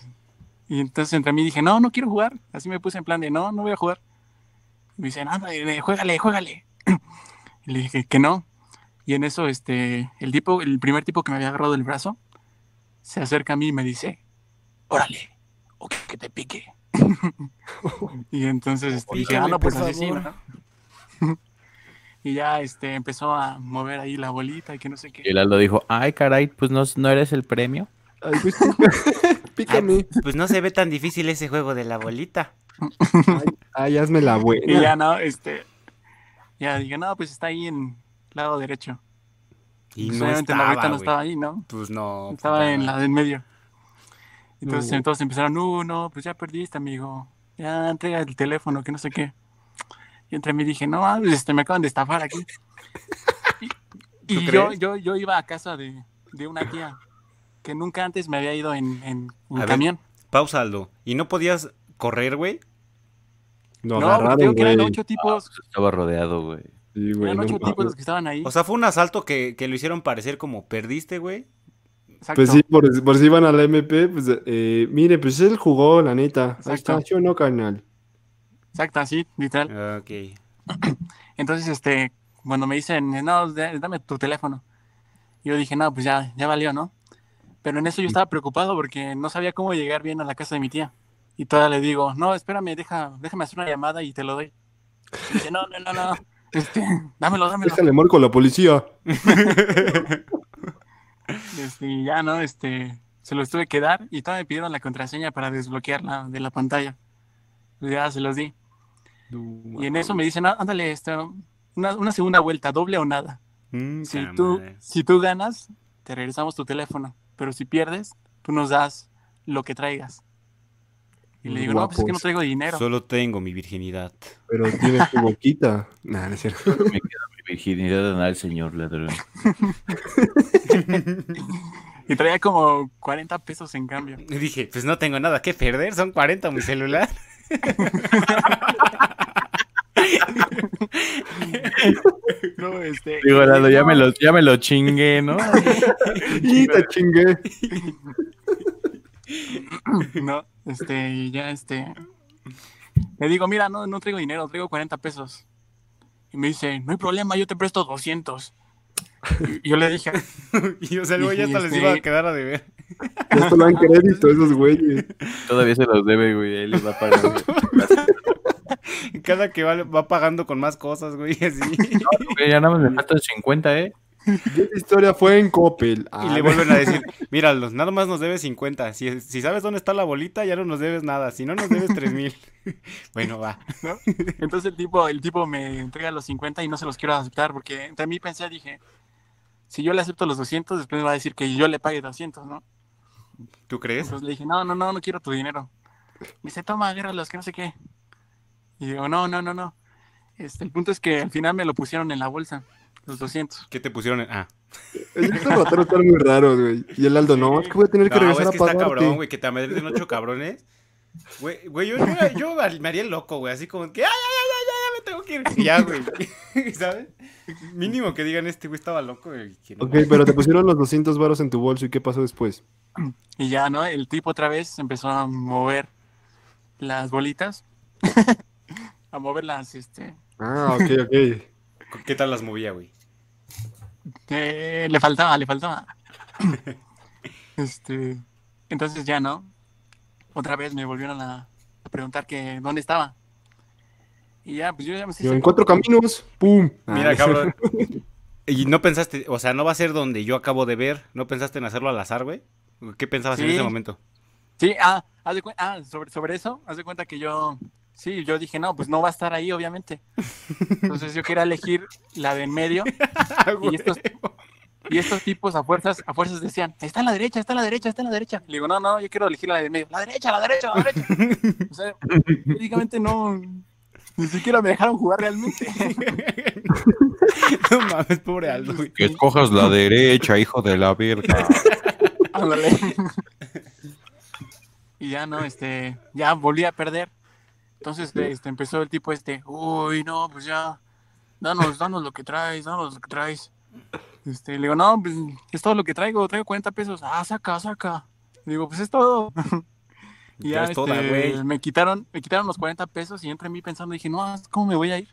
Y entonces entre mí dije, no, no quiero jugar. Así me puse en plan de, no, no voy a jugar. Y me dicen, anda, eh, juégale, juégale. Y le dije que no. Y en eso, este, el tipo, el primer tipo que me había agarrado el brazo, se acerca a mí y me dice, órale, o que, que te pique. y entonces este, dije, ah, no, pues por así sí, favor. ¿no? y ya este, empezó a mover ahí la bolita y que no sé qué. Y el Aldo dijo, ay, caray, pues no, no eres el premio. Ay, pues, pícame. Pues no se ve tan difícil ese juego de la bolita. Ay, hazme la Y buena. ya no, este, ya dije, no, pues está ahí en lado derecho. Y Pues, no obviamente la bolita no estaba ahí, ¿no? Pues no. Estaba puta en la del medio. Entonces, No. todos empezaron, no, no, pues ya perdiste, amigo. Ya entrega el teléfono, que no sé qué. Y entre mí dije, no, ah, pues, este, me acaban de estafar aquí. Y, y ¿Tú yo, yo, yo iba a casa de, de una tía que nunca antes me había ido en, en un A ver. camión. Pausa, Aldo. ¿Y no podías correr, güey? No, porque agarraron, digo que eran ocho tipos, Estaba rodeado, güey. Sí, güey, eran no ocho tipos los que estaban ahí. O sea, fue un asalto que, que lo hicieron parecer como perdiste, güey. Exacto. Pues sí, por, por si iban a la MP, pues, eh, mire, pues él jugó, la neta. Ahí Exacto. está, yo no, carnal. Exacto, así, literal. Ok. Entonces, este, cuando me dicen, no, da- dame tu teléfono, yo dije, no, pues ya, ya valió, ¿no? Pero en eso yo estaba preocupado porque no sabía cómo llegar bien a la casa de mi tía. Y todavía le digo, no, espérame, deja, déjame hacer una llamada y te lo doy. Y dice, no, no, no, no, este, dámelo, dámelo. Déjale marco a la policía. Este, ya, ¿no? Este, se los tuve que dar y todavía me pidieron la contraseña para desbloquearla de la pantalla. Ya se los di. Y en eso me dicen, "Ah, ándale, esta, una, una segunda vuelta, doble o nada. Mm, Si tú, madre. si tú ganas, te regresamos tu teléfono. Pero si pierdes, tú nos das lo que traigas. Y le digo, no, pues es que no traigo dinero. Solo tengo mi virginidad. Pero tienes tu boquita. Nah, no es cierto. Me queda mi virginidad al señor ladrón. Y traía como 40 pesos en cambio. Y dije, pues no tengo nada que perder, son 40 mi celular. No, este, Digo, Lalo, ya me lo, ya me lo chingué, ¿no? Y te chingué. No, este, y ya este. Le digo, mira, no, no traigo dinero, traigo 40 pesos. Y me dice, no hay problema, yo te presto 200. Y yo le dije, Y o sea, luego ya hasta les Este- iba a quedar a deber. Ya esto lo dan crédito esos güeyes. Todavía se los debe, güey. Él les va a pagar. Cada que va, va pagando con más cosas, güey, así. Güey, ya nada más me faltan 50, ¿eh? Y esta historia fue en Coppel. Y Ah, le vuelven a decir, mira, los- nada más nos debes 50. Si, si sabes dónde está la bolita, ya no nos debes nada. Si no, nos debes 3 mil. bueno, va. ¿no? Entonces el tipo, el tipo me entrega los 50 y no se los quiero aceptar porque entre mí pensé, dije, si yo le acepto los 200, después me va a decir que yo le pague 200, ¿no? ¿Tú crees? Entonces le dije, no, no, no, no quiero tu dinero. Me dice, toma, agárralos, que no sé qué. Y digo, no, no, no, no. Este, el punto es que al final me lo pusieron en la bolsa, los 200. ¿Qué te pusieron? en- Ah. Estos rateros están muy raros, güey. Y el Aldo, no, es que voy a tener que No, regresar es a que está cabrón, güey, que te amedrenten ocho cabrones. Güey, güey, yo, yo, yo me haría el loco, güey, así como que, ay, ay, ay, ay, ya me tengo que ir. Y ya, güey, ¿sabes? Mínimo que digan, este güey estaba loco, güey. que no Ok, pero te pusieron los 200 varos en tu bolso y ¿qué pasó después? Y ya, ¿no? El tipo otra vez empezó a mover las bolitas. a moverlas, este. Ah, ok, ok. ¿Qué tal las movía, güey? Eh, le faltaba, le faltaba. este, entonces ya, ¿no? Otra vez me volvieron a, a preguntar que dónde estaba. Y ya, pues yo ya me Yo, en cuatro caminos, ¡pum! Ah, Mira, cabrón. Y no pensaste, o sea, no va a ser donde yo acabo de ver. ¿No pensaste en hacerlo al azar, güey? ¿Qué pensabas en ese momento? Sí, ah, haz de ah sobre, sobre eso, haz de cuenta que yo, sí, yo dije, no, pues no va a estar ahí, obviamente. Entonces yo quería elegir la de en medio y estos, y estos tipos a fuerzas, a fuerzas decían, está en la derecha, está en la derecha, está en la derecha. Le digo, no, no, yo quiero elegir la de en medio. La derecha, la derecha, la derecha. O sea, prácticamente no, ni siquiera me dejaron jugar realmente. no mames, pobre Aldo, güey. Que escojas la derecha, hijo de la verga. Ándale. y ya no, este, ya volví a perder. Entonces este, empezó el tipo este, uy, no, pues ya, danos, danos lo que traes, danos lo que traes. Este, le digo, no, pues es todo lo que traigo, traigo 40 pesos. Ah, saca, saca. Le digo, pues es todo. y ya, toda, este, güey. me quitaron, me quitaron los 40 pesos y entre mí pensando, dije, no, ¿cómo me voy a ir?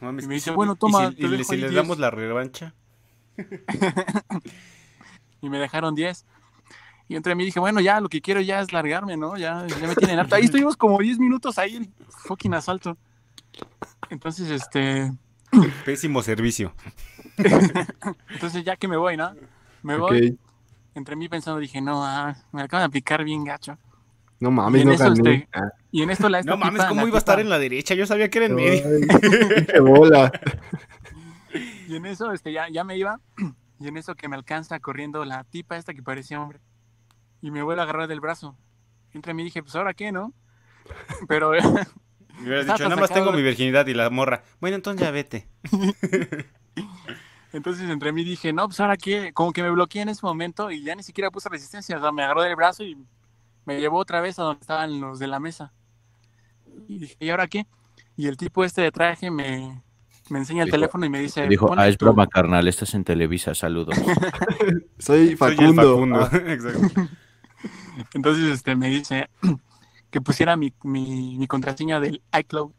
Mames, Y me dice, bueno, toma, ¿Y si, y si les 10? damos la revancha? y me dejaron 10. Y entre mí dije, bueno, ya lo que quiero ya es largarme, ¿no? Ya, ya me tienen harto. Ahí estuvimos como 10 minutos ahí en fucking asalto. Entonces, este, Pésimo servicio. entonces ya que me voy, ¿no? Me voy, entre mí pensando, dije, no, ah, me acaban de aplicar bien gacho. No Y mames, en no gané. este, Y en esto la esta No mames, tipa- ¿cómo iba a estar en la derecha? Yo sabía que era en medio. Qué bola. Y en eso, este, ya, ya me iba. Y en eso que me alcanza corriendo la tipa esta que parecía hombre. Y me vuelve a agarrar del brazo. Y entre mí dije, pues ahora qué, ¿no? Pero Me hubieras dicho, nada más sacado tengo de- mi virginidad y la morra. Bueno, entonces ya vete. Entonces entre mí dije, no, pues ahora qué, como que me bloqueé en ese momento y ya ni siquiera puse resistencia, o sea, me agarró del brazo y me llevó otra vez a donde estaban los de la mesa. Y dije, ¿y ahora qué? Y el tipo este de traje me, me enseña el Dijo- teléfono y me dice, Dijo, "Ponle ah, es tu-". broma, carnal, estás en Televisa, saludos. Soy Soy Facundo. Facundo. Ah, Exacto. Entonces este me dice que pusiera mi, mi, mi contraseña del iCloud.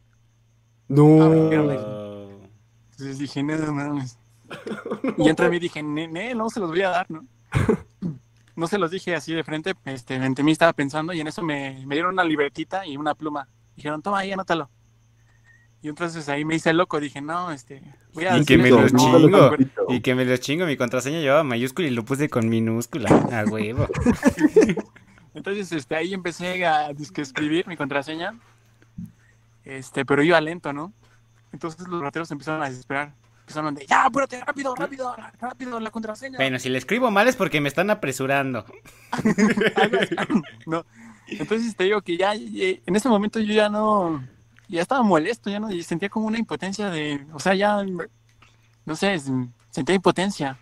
no. Ah, Entonces dije, no, no mames. Y entre mí dije, "Ne- ne, no se los voy a dar, ¿no? No se los dije así de frente, este, entre mí estaba pensando y en eso me, me dieron una libretita y una pluma. Dijeron, toma ahí, anótalo. Y entonces ahí me hice loco, dije, no, este, voy a Y que me lo chingo. Y que me lo chingo, mi contraseña llevaba mayúscula y lo puse con minúscula. A huevo. Entonces, este, ahí empecé a dizque, escribir mi contraseña, este, pero iba lento, ¿no? Entonces los rateros empezaron a desesperar. Empezaron de, ya, apúrate, rápido, rápido, rápido, la contraseña. Bueno, si le escribo mal es porque me están apresurando. No. Entonces te digo que ya, eh, en ese momento yo ya no, ya estaba molesto, ya no, y sentía como una impotencia de, o sea, ya, no sé, sentía impotencia.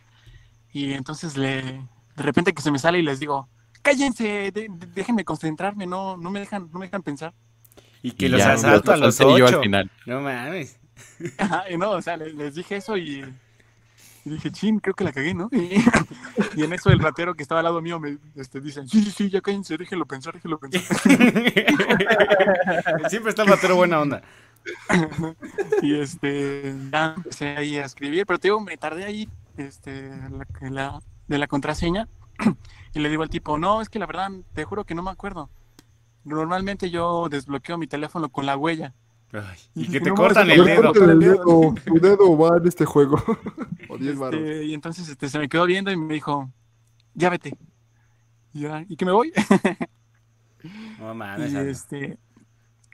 Y entonces le, de repente que se me sale y les digo, cállense, de- de- déjenme concentrarme, no, no me dejan, no me dejan pensar. Y que Y los asalto a los asalté yo al ocho. final. No mames. Ajá, y no, o sea, les, les dije eso y, y dije, chin, creo que la cagué, ¿no? Y, y en eso el ratero que estaba al lado mío me este, dice, sí, sí, sí, ya cállense, déjenlo pensar, déjenlo pensar. Siempre está el ratero buena onda. y este, ya empecé ahí a escribir, pero te digo, me tardé ahí, este, la, la- de la contraseña, y le digo al tipo, no, es que la verdad, te juro que no me acuerdo. Normalmente yo desbloqueo mi teléfono con la huella. Ay, Y y que te no cortan el dedo. cortan el dedo. Tu dedo va en este juego. o 10 varos. Este, y entonces este, se me quedó viendo y me dijo, ya vete. Y ya, ¿y que me voy? No mames. Y este,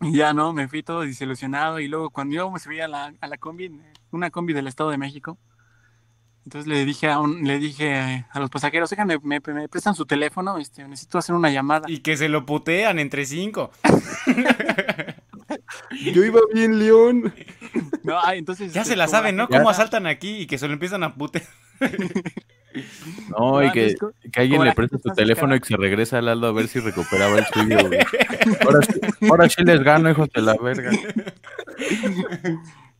y ya no, me fui todo desilusionado. Y luego cuando yo me subí a la, a la combi, una combi del Estado de México, entonces le dije a, un- le dije a los pasajeros, oigan, me, me- me prestan su teléfono, este, necesito hacer una llamada. Y que se lo putean entre cinco. Yo iba bien, León. No, entonces, Ya este, se la saben, ¿no? Cómo asaltan aquí y que se lo empiezan a putear. No, y que, que alguien le su está teléfono y que se regresa al Aldo a ver si recuperaba el suyo, güey. Ahora sí, ahora sí les gano, hijos de la verga.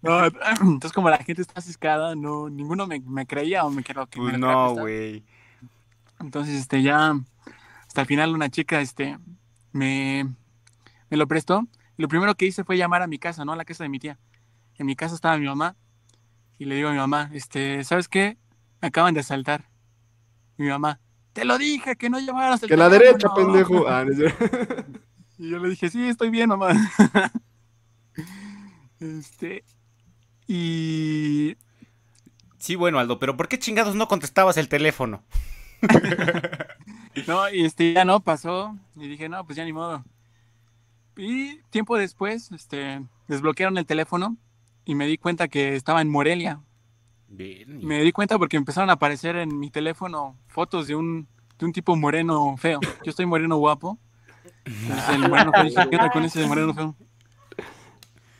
No, entonces como la gente está ciscada, no, ninguno me, me creía o me creo que me Pues quería no, güey. Entonces, este, ya, hasta el final una chica, este, me, me lo prestó. Y lo primero que hice fue llamar a mi casa, ¿no? A la casa de mi tía. En mi casa estaba mi mamá. Y le digo a mi mamá, este, ¿sabes qué? Me acaban de asaltar. Mi mamá, te lo dije, que no llamaras el Que la teléfono". derecha, pendejo. Ah. Y yo le dije, sí, estoy bien, mamá. este, y Sí, bueno, Aldo, pero ¿por qué chingados no contestabas el teléfono? No, y este ya no pasó. Y dije, no, pues ya ni modo. Y tiempo después, este, desbloquearon el teléfono y me di cuenta que estaba en Morelia. Bien. Me di cuenta porque empezaron a aparecer en mi teléfono fotos de un, de un tipo moreno feo. Yo estoy moreno guapo. Entonces, el moreno feo, dije, ¿qué onda con ese moreno feo?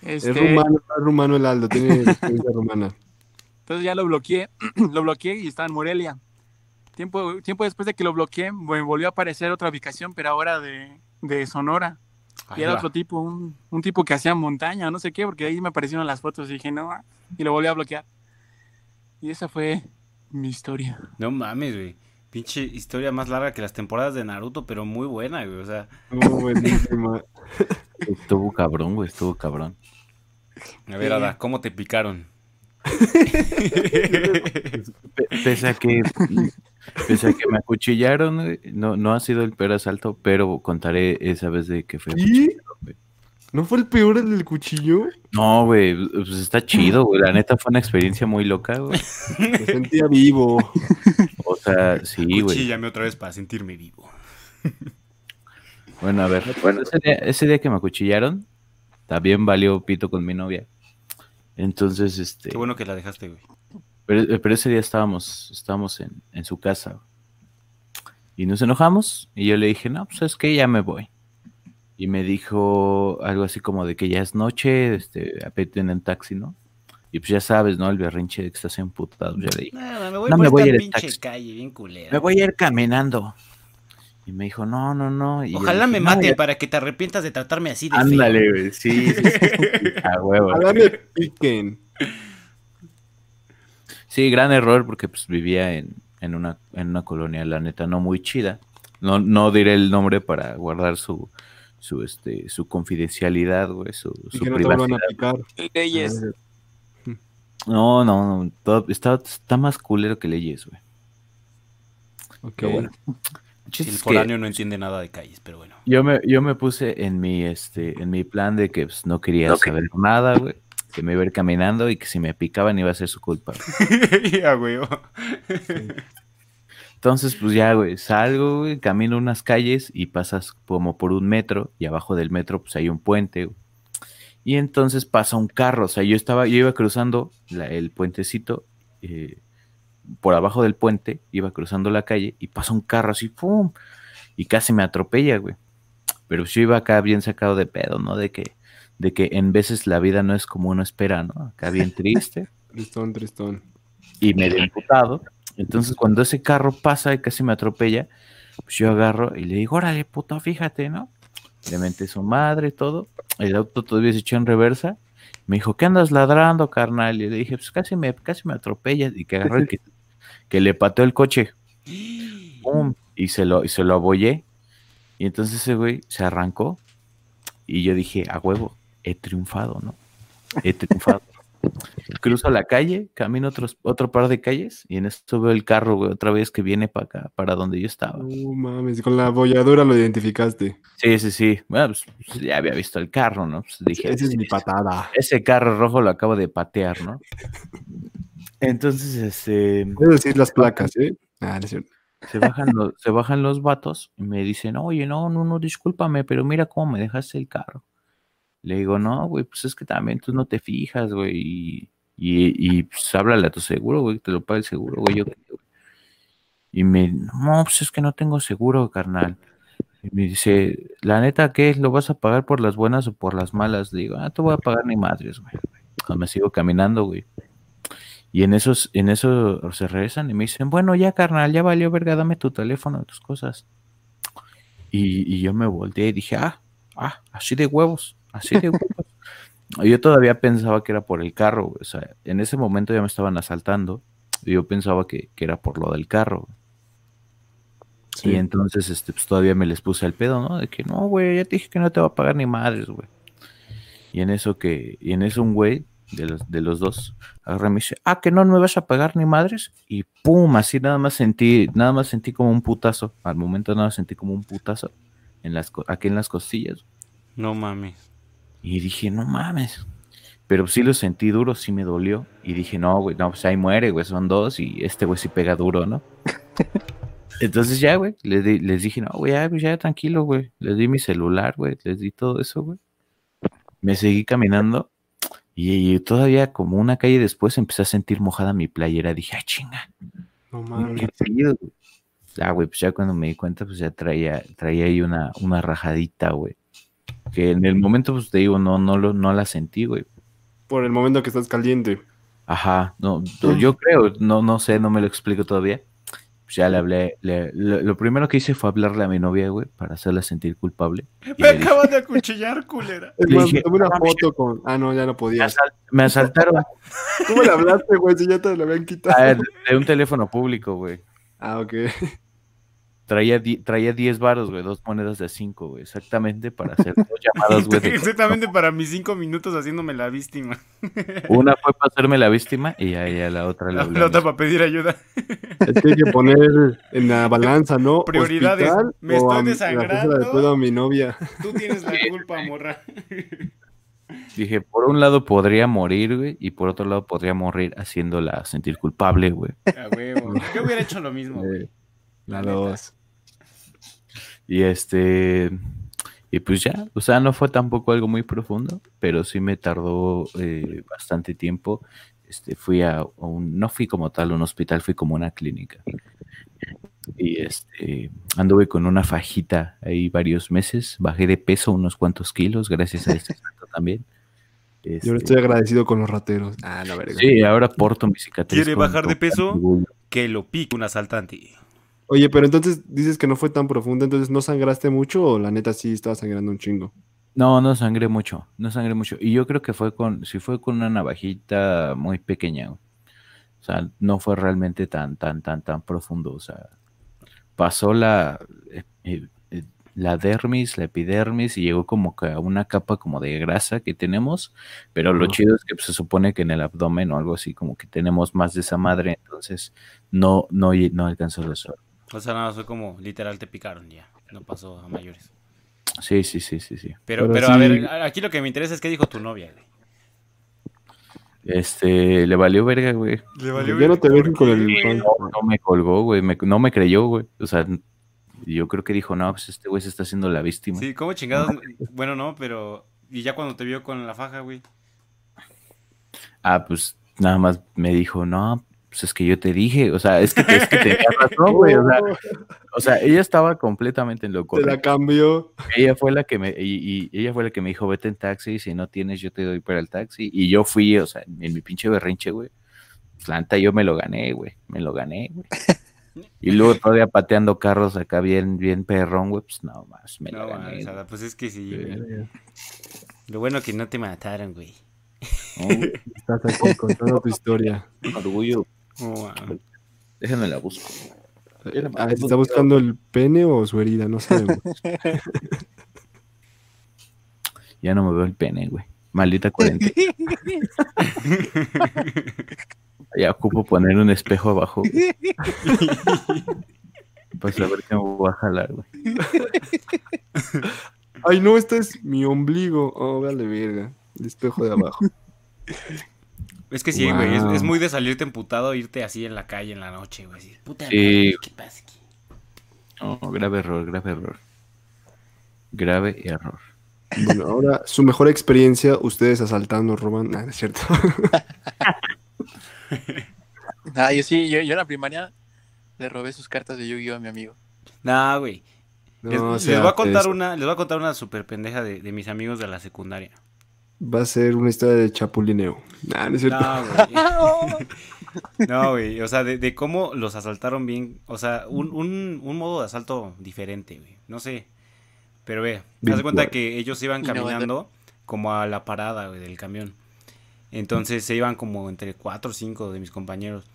Es Este, rumano, es rumano el Aldo. Tiene experiencia rumana. Entonces ya lo bloqueé, lo bloqueé y estaba en Morelia. Tiempo, tiempo después de que lo bloqueé, me volvió a aparecer otra ubicación, pero ahora de, de Sonora. Ahí Y era va. otro tipo, un, un tipo que hacía montaña, no sé qué, porque ahí me aparecieron las fotos y dije, no, y lo volví a bloquear. Y esa fue mi historia. No mames, güey. Pinche historia más larga que las temporadas de Naruto, pero muy buena, güey. O sea, Oh, buenísima. Estuvo cabrón, güey, estuvo cabrón. a ver. Ada, ¿cómo te picaron? Pe- Pese a que, pese a que me acuchillaron, güey, no, no ha sido el peor asalto, pero contaré esa vez de que fue. ¿No fue el peor el del cuchillo? No, güey, pues está chido, güey. La neta fue una experiencia muy loca, güey. Me sentía vivo. O sea, sí, güey. Cuchíllame otra vez para sentirme vivo. Bueno, a ver, bueno, ese día, ese día que me acuchillaron, también valió pito con mi novia. Entonces, este, Qué bueno que la dejaste, güey. Pero, pero ese día estábamos, estábamos en, en su casa. Y nos enojamos y yo le dije, no, pues es que ya me voy. Y me dijo algo así como de que ya es noche, este, apeten en taxi, ¿no? Y pues ya sabes, ¿no? El berrinche de que estás emputado. Ya le dije, No, me voy No por me voy a ir taxi. calle bien culera. me voy a ir caminando. Y me dijo, no, no, no. Y Ojalá dije, me "No, maten ya- para que te arrepientas de tratarme así de feo. Ándale, güey. Sí, sí, sí, sí, a huevo. Ojalá me piquen. Sí, gran error porque pues vivía en, en una, en una colonia, la neta, no muy chida. No, no diré el nombre para guardar su, su, este, su confidencialidad, güey, su, su que no te privacidad. a picar. Leyes. No, no, no, todo- está, está más culero que leyes, güey. Ok. Pero bueno. El Sí, chiste el es que foráneo no entiende nada de calles, pero bueno. yo me, yo me puse en mi, este, en mi plan de que pues, no quería saber nada, güey. Que me iba a ir caminando y que si me picaban iba a ser su culpa. ya, güey. Entonces, pues ya, güey, salgo, güey, camino unas calles y pasas como por un metro y abajo del metro pues hay un puente. güey. Y entonces pasa un carro, o sea, yo estaba, yo iba cruzando la- el puentecito eh, por abajo del puente, iba cruzando la calle y pasa un carro así, ¡pum! Y casi me atropella, güey. Pero yo iba acá bien sacado de pedo, ¿no? De que, de que en veces la vida no es como uno espera, ¿no? Acá bien triste Tristón, tristón. y medio emputado. Entonces, cuando ese carro pasa y casi me atropella, pues yo agarro y le digo, órale, puto, fíjate, ¿no? Le menté su madre y todo. El auto todavía se echó en reversa. Me dijo, ¿qué andas ladrando, carnal? Y le dije, pues casi me, casi me atropellas. Y que agarró y que, que le pateó el coche. ¡Pum! Y se lo, y se lo abollé. Y entonces ese güey se arrancó. Y yo dije, a huevo, he triunfado, ¿no? He triunfado. Cruzo la calle, camino otros, otro par de calles y en esto veo el carro, güey, otra vez que viene para acá, para donde yo estaba. No mames, con la bolladura lo identificaste. Sí, sí, sí. Bueno, pues, pues, ya había visto el carro, ¿no? Pues dije, Esa es "Sí, mi patada. ese carro rojo lo acabo de patear, ¿no? Entonces, este, Puedes decir las placas, ¿eh? Ah, no es cierto. se bajan los, se bajan los vatos y me dicen, oye, no, no, no, discúlpame, pero mira cómo me dejaste el carro. Le digo, no, güey, pues es que también tú no te fijas, güey, y, y, pues háblale a tu seguro, güey, te lo pague el seguro, güey, yo. Y me, no, pues es que no tengo seguro, carnal. Y me dice, la neta, ¿qué? ¿Lo vas a pagar por las buenas o por las malas? Le digo, ah, te voy a pagar ni madres, güey. Cuando me sigo caminando, güey. Y en esos, en eso se regresan y me dicen, bueno, ya, carnal, ya valió, verga, dame tu teléfono, tus cosas. Y, y yo me volteé y dije, ah, ah, así de huevos, así de huevos. yo todavía pensaba que era por el carro. O sea, en ese momento ya me estaban asaltando. Y yo pensaba que, que era por lo del carro. Sí. Y entonces, este, pues todavía me les puse al pedo, ¿no? De que no, güey, ya te dije que no te va a pagar ni madres, güey. Y en eso que, y en eso un güey de los, de los dos agarra y me dice, ah, que no me vas a pagar ni madres. Y pum, así nada más sentí, nada más sentí como un putazo. Al momento nada más sentí como un putazo en las, aquí en las costillas. No mames. Y dije, no mames. Pero sí lo sentí duro, sí me dolió. Y dije, no, güey, no, pues ahí muere, güey, son dos. Y este güey sí pega duro, ¿no? Entonces ya, güey, les, di- les dije, no, güey, ya, pues, ya tranquilo, güey. Les di mi celular, güey, les di todo eso, güey. Me seguí caminando. Y, y todavía como una calle después empecé a sentir mojada mi playera. Dije, ay, chinga, No mames. qué pedo, güey". Ah, güey, pues ya cuando me di cuenta, pues ya traía, traía ahí una, una rajadita, güey. Que en el momento, pues te digo, no, no, lo, no la sentí, güey. Por el momento que estás caliente. Ajá, no, yo- yo creo, no, no sé, no me lo explico todavía. Pues ya le hablé, le- lo, lo primero que hice fue hablarle a mi novia, güey, para hacerla sentir culpable. Me acaban de acuchillar, culera. Le dije, tomé una foto con. Ah, no, ya no me, asal- me asaltaron ¿Cómo le hablaste, güey? Si ya te lo habían quitado. ah, de, de un teléfono público, güey. Ah, ok. Traía, di- traía 10 varos, güey, dos monedas de 5, güey, exactamente para hacer dos llamadas, güey. de- Exactamente para mis cinco minutos haciéndome la víctima. Una fue para hacerme la víctima y ya, ya la otra La, la otra para pedir ayuda. Es que hay que poner en la balanza, ¿no? Prioridades. Hospital Me estoy desangrando. A mi novia. Tú tienes la culpa, morra. Dije, por un lado podría morir, güey, y por otro lado podría morir haciéndola sentir culpable, güey. A huevo. Yo hubiera hecho lo mismo, güey. La dos. Y este, y pues ya, o sea, no fue tampoco algo muy profundo, pero sí me tardó eh, bastante tiempo. Este, fui a, a un, no fui como tal a un hospital, fui como a una clínica. Y este, anduve con una fajita ahí varios meses, bajé de peso unos cuantos kilos, gracias a este santo también. Yo estoy agradecido con los rateros. Ah, la verga. sí, ahora porto mi cicatriz. ¿Quiere bajar de peso? Que lo pique un asaltante. Oye, pero entonces dices que no fue tan profundo, entonces ¿no sangraste mucho o la neta sí estaba sangrando un chingo? No, no sangré mucho, no sangré mucho. Y yo creo que fue con, si fue con una navajita muy pequeña. O sea, no fue realmente tan, tan, tan, tan profundo. O sea, pasó la, eh, eh, eh, la dermis, la epidermis y llegó como que a una capa como de grasa que tenemos. Pero lo chido es que pues, se supone que en el abdomen o algo así como que tenemos más de esa madre. Entonces, no, no, no alcanzó a resolver. O sea, nada, fue como literal te picaron ya. No pasó a mayores. Sí, sí, sí, sí, sí. Pero, Pero pero a ver, aquí lo que me interesa es qué dijo tu novia, güey. Este, le valió verga, güey. Le Ya no te ves con el. No, no me colgó, güey. me- no me creyó, güey. O sea, yo creo que dijo, no, pues este güey se está haciendo la víctima. Sí, ¿cómo chingados? Bueno, no, pero... Y ya cuando te vio con la faja, güey. Ah, pues nada más me dijo, no, pues es que yo te dije. O sea, es que, es que tenía razón, güey. O sea, o sea, ella estaba completamente en lo Te la correcto. cambió. Ella fue la que me, y, y ella fue la que me dijo, vete en taxi, si no tienes, yo te doy para el taxi. Y yo fui, o sea, en mi pinche berrinche, güey. La neta, yo me lo gané, güey. Me lo gané, güey. Y luego todavía pateando carros acá bien, bien perrón, güey. Pues no más, me No, lo gané. pues es que sí, güey. Lo bueno que no te mataron, güey. No, Estás aquí contando tu historia. orgullo. No, man. Déjenme la busco. Ah, ¿se ¿Está buscando el pene o su herida? No sabemos. Ya no me veo el pene, güey. Maldita cuarentena. Ya ocupo poner un espejo abajo. Para saber que me voy a jalar, güey. Ay, no, este es mi ombligo. Oh, vale, verga. El espejo de abajo. Es que sí, güey. Es, Wow. es muy de salirte emputado e irte así en la calle en la noche, güey. así, Puta Sí. madre, ¿qué pasa aquí? No, grave error, grave error. Grave error. Bueno, ahora, su mejor experiencia, ustedes asaltando, roban. Nah, no es cierto. Ah, yo sí, yo, yo en la primaria le robé sus cartas de Yu-Gi-Oh a mi amigo. Nah, güey. Les, o les voy a contar es- una, les voy a contar una super pendeja de, de mis amigos de la secundaria. Va a ser una historia de chapulineo. Nah, no es cierto. No, güey. No, güey. O sea, de, de cómo los asaltaron bien. O sea, un, un, un modo de asalto diferente, güey. No sé. Pero ve, haz de Virtual. cuenta que ellos iban caminando como a la parada, güey, del camión. Entonces se iban como entre cuatro o cinco de mis compañeros.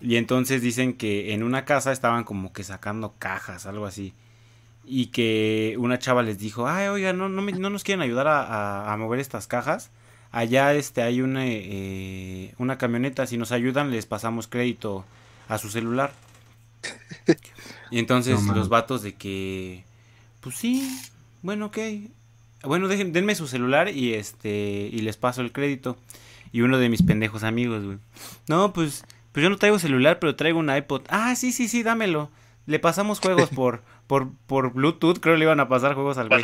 Y entonces dicen que en una casa estaban como que sacando cajas, algo así. Y que una chava les dijo, ay, oiga, no, no, me- no nos quieren ayudar a, a- a mover estas cajas. Allá este, hay una, eh, una camioneta, si nos ayudan les pasamos crédito a su celular. Y entonces No los vatos de que, pues sí, bueno, ok. Bueno, dejen, denme su celular y este y les paso el crédito. Y uno de mis pendejos amigos, güey. No, pues, pues yo no traigo celular, pero traigo un iPod. Ah, sí, sí, sí, dámelo. Le pasamos juegos por, por, por Bluetooth, creo que le iban a pasar juegos al güey.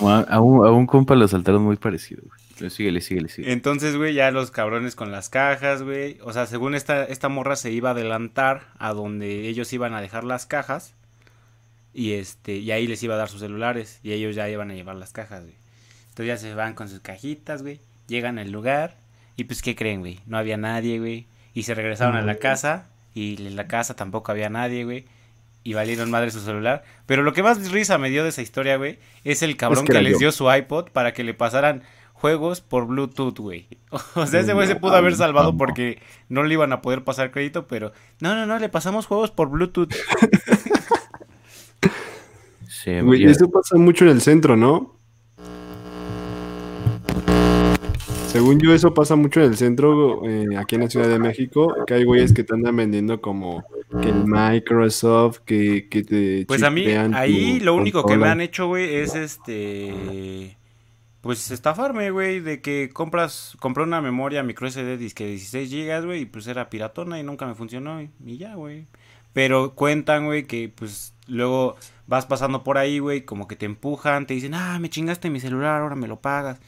A, a un, a un compa lo saltaron muy parecido, güey. Síguele, síguele, síguele. Entonces, güey, ya los cabrones con las cajas, güey. O sea, según esta, esta morra se iba a adelantar a donde ellos iban a dejar las cajas. Y este, y ahí les iba a dar sus celulares. Y ellos ya iban a llevar las cajas, güey. Entonces ya se van con sus cajitas, güey. Llegan al lugar. Y pues, ¿qué creen, güey? No había nadie, güey. Y se regresaron a la casa. Y en la casa tampoco había nadie, güey. Y valieron madre su celular. Pero lo que más risa me dio de esa historia, güey, es el cabrón que les yo. dio su iPod para que le pasaran juegos por Bluetooth, güey. O sea, ese güey se pudo haber salvado porque no le iban a poder pasar crédito, pero no, no, no, le pasamos juegos por Bluetooth. Se Güey, eso pasa mucho en el centro, ¿no? Según yo, eso pasa mucho en el centro, eh, aquí en la Ciudad de México, que hay güeyes que te andan vendiendo como que el Microsoft, que, que te Pues a mí, ahí lo único que me han hecho, güey, es este. Pues estafarme, güey, de que compras, compré una memoria micro SD disque de 16 GB, güey, y pues era piratona y nunca me funcionó, y, y ya, güey. Pero cuentan, güey, que pues luego vas pasando por ahí, güey, como que te empujan, te dicen, ah, me chingaste mi celular, ahora me lo pagas.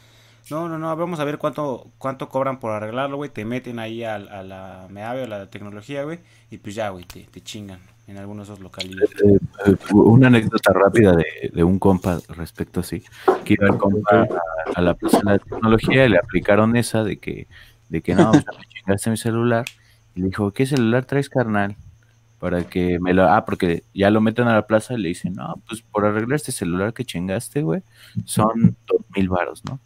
No, no, no, vamos a ver cuánto, cuánto cobran por arreglarlo, güey, te meten ahí a, a la MEAVE o la tecnología, güey, y pues ya, güey, te, chingan en algunos de esos localidades. Eh, eh, una anécdota rápida de, de un compa respecto así, que iba el compa a, a la plaza de la tecnología y le aplicaron esa de que, de que no, me chingaste mi celular. Y le dijo, ¿qué celular traes, carnal? Para que me lo... Ah, porque ya lo meten a la plaza y le dicen, no, pues por arreglar este celular que chingaste, güey, son dos mil varos, ¿no?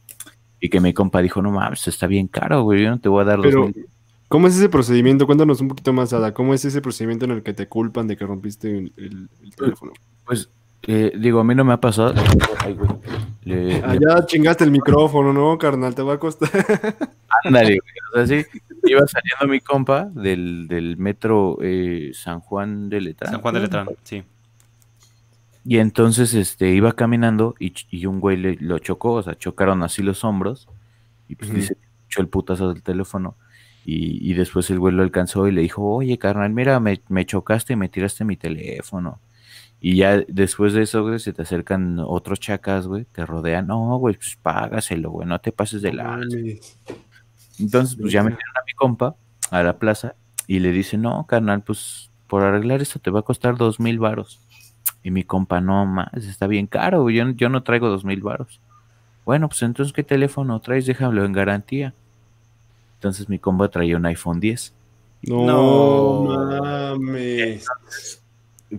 Y que mi compa dijo, no mames, está bien caro, güey, yo no te voy a dar dos Pero, mil. ¿cómo es ese procedimiento? Cuéntanos un poquito más, Ada. ¿Cómo es ese procedimiento en el que te culpan de que rompiste el, el- el teléfono? Pues, eh, digo, a mí no me ha pasado. Ay, güey. Le- Ah, le- chingaste el micrófono, ¿no, carnal? Te va a costar. Ándale, güey. O sea, sí, iba saliendo mi compa del, del metro eh, San Juan de Letrán. San Juan de Letrán, sí. Y entonces este, iba caminando y, y un güey le, lo chocó, o sea, chocaron así los hombros. Y pues Ujú. dice, escuchó el putazo del teléfono. Y, y después el güey lo alcanzó y le dijo, oye, carnal, mira, me, me chocaste y me tiraste mi teléfono. Y ya después de eso, güey, se te acercan otros chacas, güey, te rodean. No, güey, pues págaselo, güey, no te pases de la... Entonces, pues ya metieron a mi compa a la plaza y le dice, no, carnal, pues por arreglar esto te va a costar dos mil varos. Y mi compa, no más, está bien caro, yo, yo no traigo dos mil varos. Bueno, pues entonces, ¿qué teléfono traes? Déjalo en garantía. Entonces mi compa traía un iPhone 10. No, No. mames.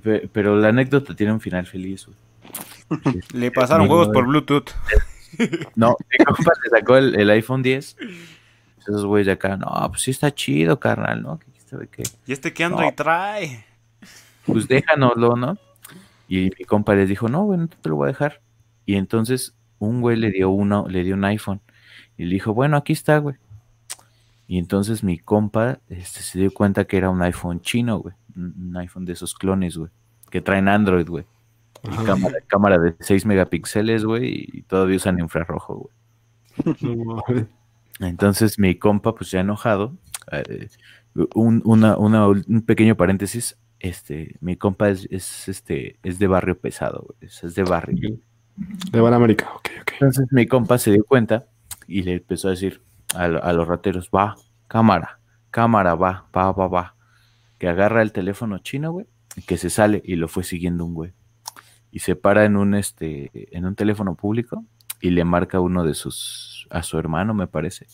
Pe- Pero la anécdota tiene un final feliz, güey. Le pasaron juegos no, por Bluetooth. No, mi compa le sacó el, el iPhone 10. Esos güeyes de acá, no, pues sí está chido, carnal, ¿no? ¿Qué sabe qué? ¿Y este qué Android trae? Pues déjanoslo, ¿no? Y mi compa les dijo, no, güey, no te lo voy a dejar. Y entonces un güey le dio uno, le dio un iPhone. Y le dijo, bueno, aquí está, güey. Y entonces mi compa este, se dio cuenta que era un iPhone chino, güey. Un, iPhone de esos clones, güey. Que traen Android, güey. Y cámara, cámara de 6 megapíxeles, güey. Y todavía usan infrarrojo, güey. Entonces mi compa, pues ya enojado, eh, un, una- una- un pequeño paréntesis, este, mi compa es, es, este, es de barrio pesado, güey, es, es de barrio. A la América. Ok, ok. Entonces mi compa se dio cuenta y le empezó a decir a, lo- a los rateros, va, cámara, cámara, va, va, va, va. Que agarra el teléfono chino, güey, y que se sale y lo fue siguiendo un güey. Y se para en un, este, en un teléfono público y le marca uno de sus, a su hermano, me parece.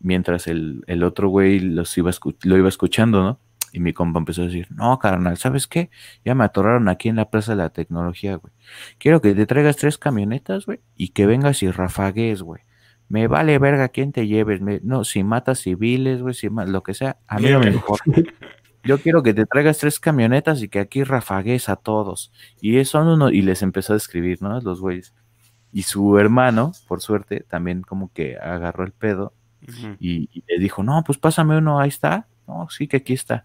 Mientras el, el otro güey los iba escu- lo iba escuchando, ¿no? Y mi compa empezó a decir, no, carnal, ¿sabes qué? Ya me atoraron aquí en la Plaza de la Tecnología, güey. Quiero que te traigas tres camionetas, güey, y que vengas y rafagues, güey. Me vale verga quién te lleves. me- no, si matas civiles, güey, si lo que sea, a mí no me importa. Yo quiero que te traigas tres camionetas y que aquí rafagues a todos. Y son uno, y les empezó a escribir, ¿no? Los güeyes. Y su hermano, por suerte, también como que agarró el pedo y le dijo, no, pues pásame uno, ahí está. No, sí, que aquí está.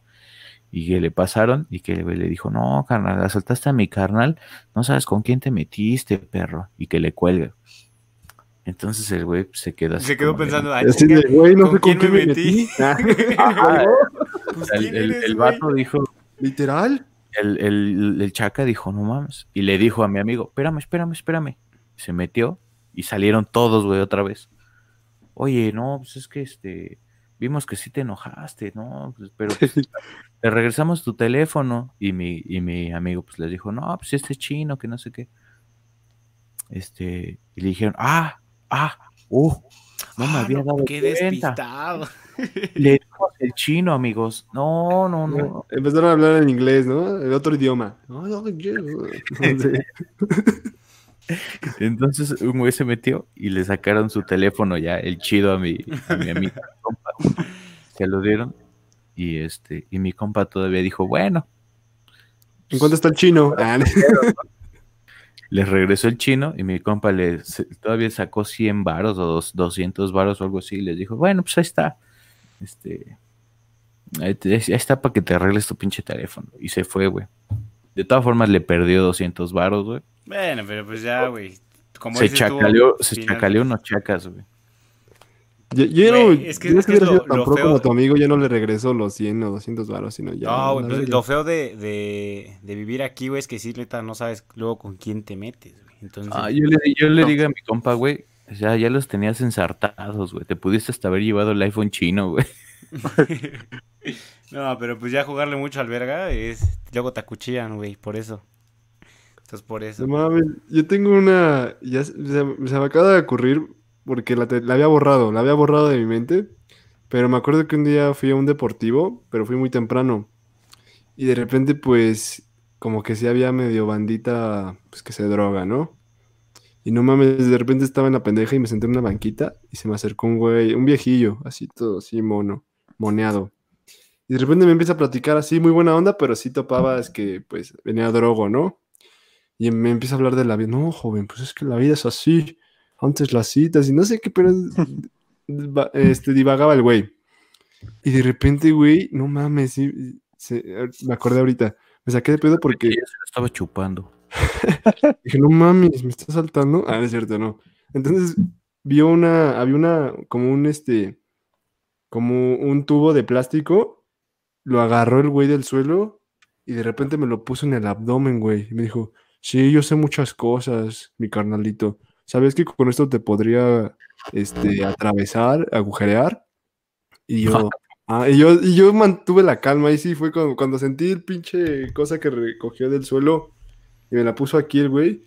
Y que le pasaron y que le, le dijo, no, carnal, asaltaste a mi carnal, no sabes con quién te metiste, perro. Y que le cuelga. Entonces el güey se quedó así Se quedó pensando, ay, de, güey, no ¿con sé con quién quién me me metí? Ah, Pues, el, ¿quién el- eres, el güey? vato dijo, Literal. el, el, el chaca dijo, no mames. Y le dijo a mi amigo, espérame, espérame, espérame. Se metió y salieron todos, güey, otra vez. Oye, no, pues es que este, vimos que sí te enojaste, ¿no? Pues, pero pues, te regresamos tu teléfono. Y mi, y mi amigo, pues les dijo, no, pues este chino, que no sé qué. Este, y le dijeron, ah, ah, uh, no me Ah, había no, dado Qué cuenta. despistado. Le dijo el chino, amigos. No, no, no. Empezaron a hablar en inglés, ¿no? El otro idioma. No, no, yo- no sé. Entonces un güey se metió y le sacaron su teléfono ya, el chido a mi, a mi amigo. Se lo dieron y este, y mi compa todavía dijo, bueno, ¿En cuánto está el chino? Ah, les regresó el chino y mi compa le se- todavía sacó 100 varos o dos- 200 varos o algo así y les dijo, bueno, pues ahí está. Este, ahí, te- ahí está para que te arregles tu pinche teléfono. Y se fue, güey. De todas formas le perdió 200 varos, güey. Bueno, pero pues ya, güey. Como Se tú, chacaleó, se chacaleó unos chacas, güey. Yo, yo ya no, es que- yo es que es lo- tan lo pro feo- como tu amigo, ya no le regreso los 100 o 200 baros, sino ya. No, pues, lo feo de, de, de vivir aquí, güey, es que sí, neta, no sabes luego con quién te metes, güey. Entonces, Ah, yo le, yo le No. digo a mi compa, güey, ya, ya los tenías ensartados, güey. Te pudiste hasta haber llevado el iPhone chino, güey. no, pero pues ya jugarle mucho al verga es... Luego te acuchillan, güey, por eso. Entonces, por eso. No mames, yo tengo una. Ya se, se- se me acaba de ocurrir porque la, la había borrado, la había borrado de mi mente. Pero me acuerdo que un día fui a un deportivo, pero fui muy temprano. Y de repente, pues, como que sí había medio bandita, pues que se droga, ¿no? Y no mames, de repente estaba en la pendeja y me senté en una banquita y se me acercó un güey, un viejillo, así todo, así mono, moneado. Y de repente me empieza a platicar así, muy buena onda, pero sí topaba, es que, pues, venía drogo, ¿no? Y me empieza a hablar de la vida. No, joven, pues es que la vida es así. Antes las citas y no sé qué, pero este, divagaba el güey. Y de repente, güey, no mames, sí, se- me acordé ahorita. Me saqué de pedo porque se lo estaba chupando. dije, no mames, me está saltando. Ah, no es cierto, no. Entonces, vio una, había una, como un este, como un tubo de plástico, lo agarró el güey del suelo y de repente me lo puso en el abdomen, güey. Y me dijo, sí, yo sé muchas cosas, mi carnalito. ¿Sabes que con esto te podría, este, atravesar, agujerear? Y yo, ah, y yo, y yo mantuve la calma. Y sí, fue cuando, cuando sentí el pinche cosa que recogió del suelo y me la puso aquí el güey.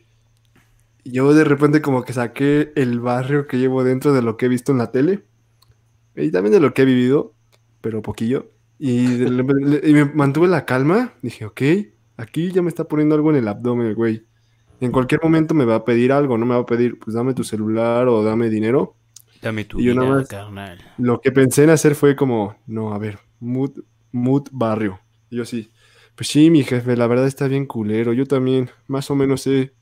Y yo de repente como que saqué el barrio que llevo dentro de lo que he visto en la tele. Y también de lo que he vivido, pero poquillo. Y, de- y me mantuve la calma. Dije, ok, aquí ya me está poniendo algo en el abdomen, güey. En cualquier momento me va a pedir algo, no me va a pedir, pues dame tu celular o dame dinero. Dame tu Y yo nada más- carnal. Lo que pensé en hacer fue como, no, a ver, mood, mood barrio. Y yo sí, pues sí, mi jefe, la verdad está bien culero. Yo también, más o menos sé,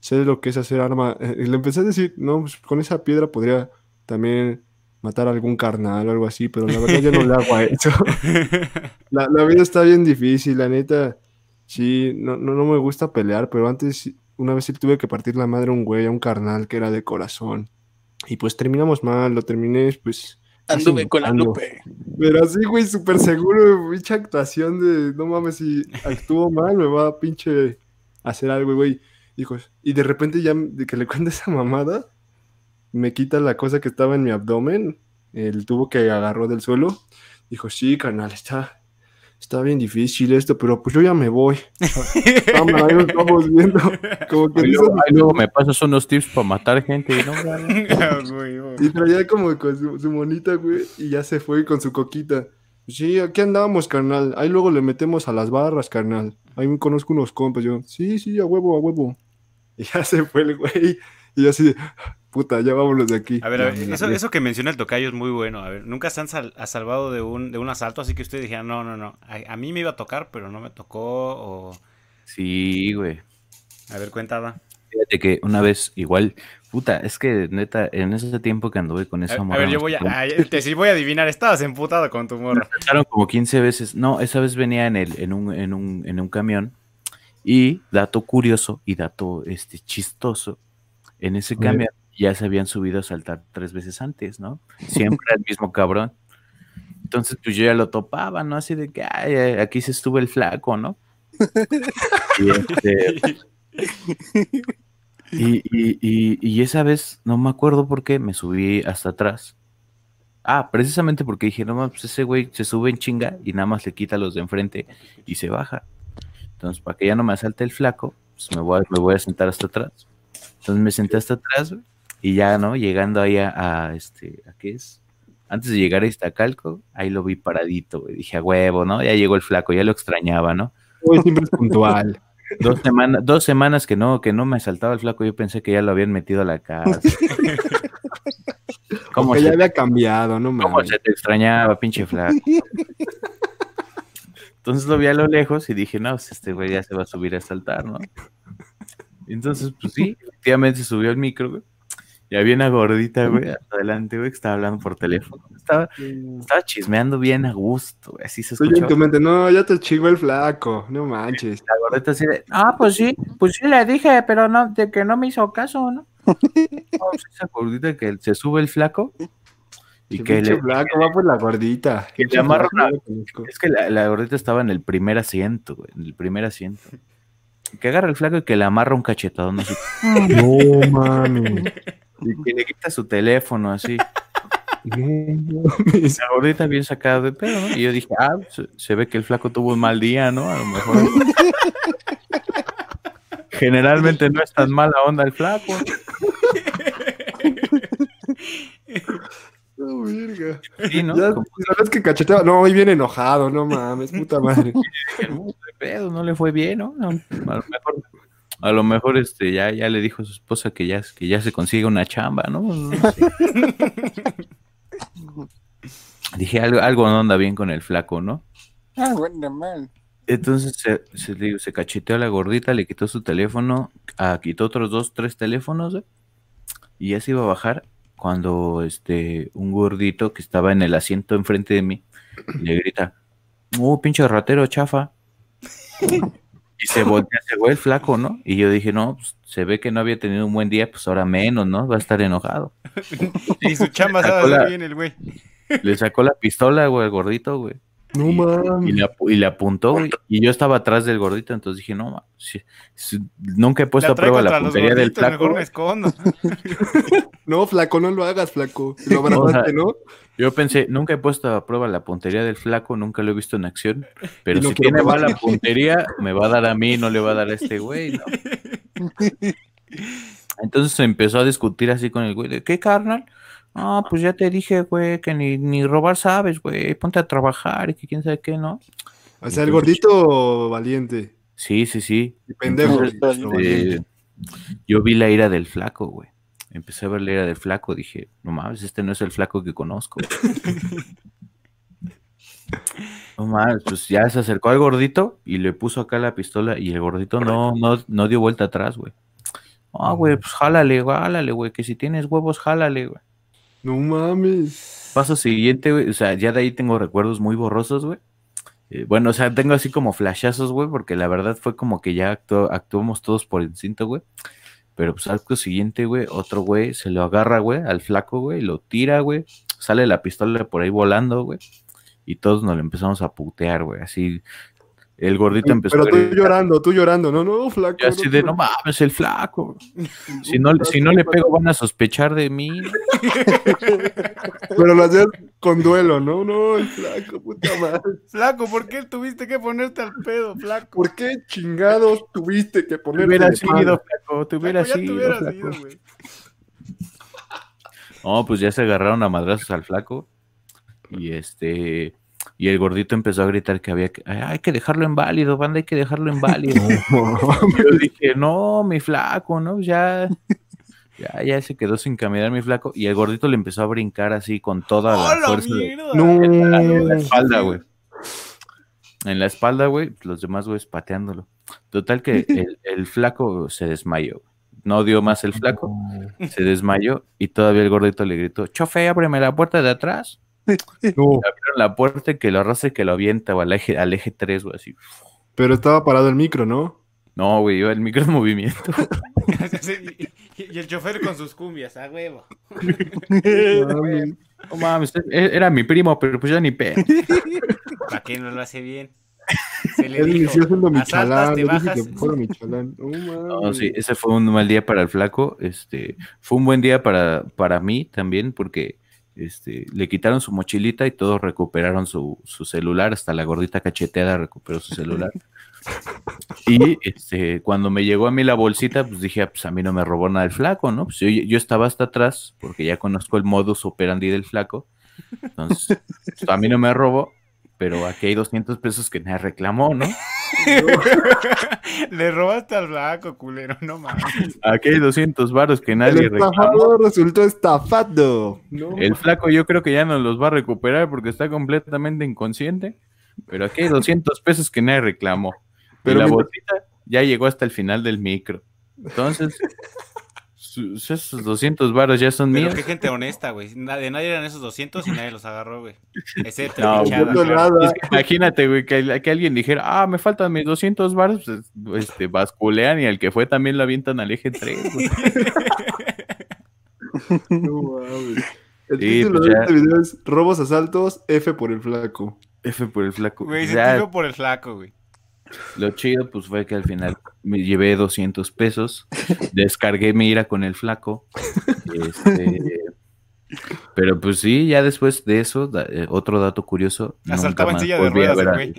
sé lo que es hacer arma. Eh, Y le empecé a decir, no, pues con esa piedra podría también matar a algún carnal o algo así, pero la verdad yo no le hago a eso. La, la vida está bien difícil, la neta. Sí, no, no, no me gusta pelear, pero antes una vez sí tuve que partir la madre a un güey, a un carnal que era de corazón. Y pues terminamos mal, lo terminé pues... Anduve con la. Lupe. Pero así, güey, súper seguro, pinche actuación de, no mames, si actúo mal, me va a pinche hacer algo, güey. Y de repente ya de que le cuente esa mamada, me quita la cosa que estaba en mi abdomen, el tubo que agarró del suelo. Dijo, sí, carnal, está, está bien difícil esto, pero pues yo ya me voy. Cámara, ahí nos estamos viendo. Como que dices, luego, ahí luego me pasas unos tips para matar gente. y no, güey. Ah. Y traía como con su, su monita, güey, y ya se fue con su coquita. Sí, aquí andamos, carnal. Ahí luego le metemos a las barras, carnal. Ahí me conozco unos compas. Yo, sí, sí, a huevo, a huevo. Y ya se fue el güey. Y yo así, de, puta, ya vámonos de aquí. A ver, a ver, me eso, eso que menciona el tocayo es muy bueno. A ver, nunca se han sal- ha salvado de un, de un asalto, así que ustedes dijeran, no, no, no. A, a mí me iba a tocar, pero no me tocó. O. Sí, güey. A ver, cuentada. Fíjate que una vez, igual, puta, es que neta, en ese tiempo que anduve con A, esa a morra. ver, yo voy a. ay, te, sí voy a adivinar, estabas emputado con tu morra. pasaron como 15 veces. No, esa vez venía en, el, en, un, en, un, en un camión. Y dato curioso y dato este, chistoso, en ese A camión ya se habían subido a saltar tres veces antes, ¿no? Siempre el mismo cabrón. Entonces, pues yo ya lo topaba, ¿no? Así de que, ay, aquí se estuvo el flaco, ¿no? Y, este, y, y- esa vez, no me acuerdo por qué, me subí hasta atrás. Ah, precisamente porque dije, no, pues ese güey se sube en chinga y nada más le quita a los de enfrente y se baja. Entonces, para que ya no me asalte el flaco, pues me voy, a- me voy a sentar hasta atrás. Entonces me senté hasta atrás güey, y ya, ¿no? Llegando ahí a, a, este, ¿a qué es? Antes de llegar a Iztacalco, ahí lo vi paradito, güey. Dije, a huevo, ¿no? Ya llegó el flaco, ya lo extrañaba, ¿no? Güey, siempre es puntual. Dos semanas, dos semanas que no, que no me asaltaba el flaco, yo pensé que ya lo habían metido a la casa. ¿Cómo que se, ya había cambiado, no cómo mames. se te extrañaba, pinche flaco? Entonces lo vi a lo lejos y dije, no, pues este güey ya se va a subir a saltar, ¿no? Entonces, pues sí, efectivamente se subió al micro, güey. Y había una gordita, güey, adelante, güey, que estaba hablando por teléfono. Estaba, estaba chismeando bien a gusto, güey, así se en escuchaba. tu mente, no, ya te chingó el flaco, no manches. La gordita así de, ah, pues sí, pues sí le dije, pero no, de que no me hizo caso, ¿no? No, pues esa gordita que se sube el flaco y que le, flaco, va por la gordita. que le amarra una- es que la, la gordita estaba en el primer asiento, güey, en el primer asiento. Que agarra el flaco y que le amarra un cachetadón así, No mames. Y que le quita su teléfono así. La gordita bien sacada de pedo, ¿no? Y yo dije, ah, se, se ve que el flaco tuvo un mal día, ¿no? A lo mejor. Generalmente no es tan mala onda el flaco. No, verga. Sí, ¿no? Ya sabes que cacheteaba. No, hoy viene enojado, no mames, puta madre. pedo, no le fue bien, ¿no? No, A lo mejor, a lo mejor este, ya, ya le dijo a su esposa que ya, que ya se consigue una chamba, ¿no? No sé. Dije, algo, algo no anda bien con el flaco, ¿no? Ah, bueno, mal. Entonces se, se, digo, se cacheteó a la gordita, le quitó su teléfono, ah, quitó otros dos, tres teléfonos, ¿eh? y ya se iba a bajar cuando este un gordito que estaba en el asiento enfrente de mí le grita, ¡Uh, pinche ratero chafa! Y se voltea ese güey, el flaco, ¿no? Y yo dije, no, pues, se ve que no había tenido un buen día, pues ahora menos, ¿no? Va a estar enojado. Y su chamba hacer bien el güey. Le sacó la pistola, güey, al gordito, güey. No Y mames. le, apu- y le apuntó, güey. Y yo estaba atrás del gordito, entonces dije, no, ma, sí, sí, nunca he puesto La a prueba la puntería del flaco. mejor me escondo. No, flaco, no lo hagas, flaco. Lo abrazaste, ¿no? Yo pensé, nunca he puesto a prueba la puntería del flaco, nunca lo he visto en acción. Pero no si tiene probar. mala puntería, me va a dar a mí, no le va a dar a este güey, ¿no? Entonces se empezó a discutir así con el güey, de, ¿qué carnal? Ah, pues ya te dije, güey, que ni, ni robar sabes, güey, ponte a trabajar y que quién sabe qué, ¿no? O sea, el gordito valiente. Sí, sí, sí. Pendejo. Entonces. Eh, yo vi la ira del flaco, güey. Empecé a ver la ira del flaco, dije, no mames, este no es el flaco que conozco. no mames, pues ya se acercó al gordito y le puso acá la pistola y el gordito no, no, no dio vuelta atrás, güey. Ah, güey, pues jálale, jálale, güey, que si tienes huevos, jálale, güey. No mames. Paso siguiente, güey, o sea, ya de ahí tengo recuerdos muy borrosos, güey. Eh, bueno, o sea, tengo así como flashazos, güey, porque la verdad fue como que ya actu- actuamos todos por instinto, güey. Pero pues acto siguiente, güey, otro güey se lo agarra, güey, al flaco, güey, lo tira, güey. Sale la pistola por ahí volando, güey. Y todos nos lo empezamos a putear, güey. Así, el gordito empezó Pero a tú llorando, tú llorando. No, no, flaco. yo así no, de, no. mames, el flaco. Si no, si no le pego, van a sospechar de mí. ¿no?". Pero lo hacías con duelo, ¿no? No, el flaco, puta madre. Flaco, ¿por qué tuviste que ponerte al pedo, flaco? ¿Por qué chingados tuviste que Te ponerte hubiera de sido, palo? flaco, te Flaco, hubiera ya te sido, hubieras flaco. ido, güey. No, pues ya se agarraron a madrazos al flaco. Y este. Y el gordito empezó a gritar que había que. "Ay, hay que dejarlo inválido, banda, hay que dejarlo inválido. Yo dije, no, mi flaco, ¿no? Ya. Ya, ya se quedó sin caminar mi flaco. Y el gordito le empezó a brincar así con toda ¡Oh, la la fuerza. de- mierda! en la, en la No. espalda, güey. En la espalda, güey, los demás, güey, pateándolo. Total que el, el flaco se desmayó. No dio más el flaco, se desmayó y todavía el gordito le gritó, chofe, ábreme la puerta de atrás. No, abrieron la puerta y que lo arrastra y que lo avienta güey, al eje, al eje 3, güey, así. pero estaba parado el micro, ¿no? No, güey, iba el micro en movimiento. y, y el chofer con sus cumbias, a huevo. No mames, e- era mi primo, pero pues ya ni pe. ¿Para qué no lo hace bien? Se le Él dijo, asaltas, Michalán. te bajas. que fuera Michalán. No, sí, ese fue un mal día para el flaco. Este, fue un buen día para, para mí también, porque este, le quitaron su mochilita y todos recuperaron su, su celular, hasta la gordita cacheteada recuperó su celular. Y este, cuando me llegó a mí la bolsita, pues dije, ah, pues a mí no me robó nada el flaco, ¿no? Pues yo, yo estaba hasta atrás, porque ya conozco el modus operandi del flaco. Entonces, pues, a mí no me robó, pero aquí hay 200 pesos que me reclamó, ¿no? Le robaste al flaco, culero, no mames. Aquí hay 200 varos que El nadie reclamó. estafador resultó estafado. No, El flaco yo creo que ya no los va a recuperar porque está completamente inconsciente. Pero aquí hay 200 pesos que nadie reclamó. Pero Pero la mientras- bolsita ya llegó hasta el final del micro. Entonces, esos 200 varos ya son Pero míos. qué gente honesta, güey. De nadie eran esos 200 y nadie los agarró, güey. Excepto No, no. Es que imagínate, güey, que, que alguien dijera, ah, me faltan mis 200 varos, pues, este, basculean y al que fue también lo avientan al eje 3, güey. no mames. El Sí, título pues de este video es Robos asaltos, F por el flaco. F por el flaco. Güey, se por el flaco, güey. Lo chido, pues fue que al final me llevé 200 pesos, descargué mi ira con el flaco. este, pero pues sí, ya después de eso, da- eh, otro dato curioso. nunca Asaltaba en más silla de volví a ruedas, güey.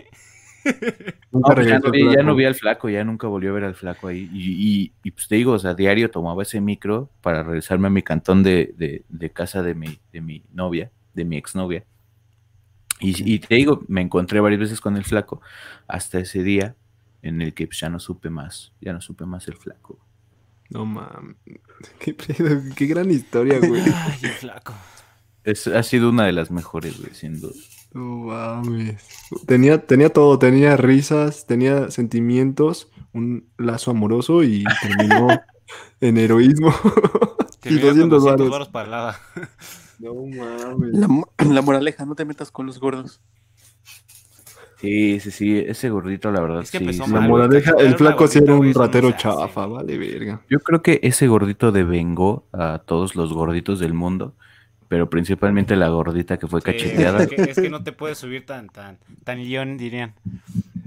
No, pues ya, no vi, ya no vi al flaco, ya nunca volvió a ver al flaco ahí. Y, y- y, pues te digo, o sea, diario tomaba ese micro para regresarme a mi cantón de, de- de casa de mi, de mi novia, de mi exnovia. Y, y te digo, me encontré varias veces con el flaco hasta ese día en el que pues, ya no supe más, ya no supe más el flaco. No mames. Qué, gran historia, güey. Ay, el flaco. Es, ha sido una de las mejores, güey, sin duda. No mames. Tenía, tenía todo, tenía risas, tenía sentimientos, un lazo amoroso y terminó en heroísmo. y Terminó con 200 200 varos. varos para el lado. No mames. La, mo- la moraleja, no te metas con los gordos. Sí, sí, sí, ese gordito, la verdad, Es que sí. La moraleja, el flaco sí era un ratero chafa, vale, verga. Yo creo que ese gordito devengó a todos los gorditos del mundo, pero principalmente la gordita que fue Sí, cacheteada. es, que, es que no te puedes subir tan, tan, tan león, dirían.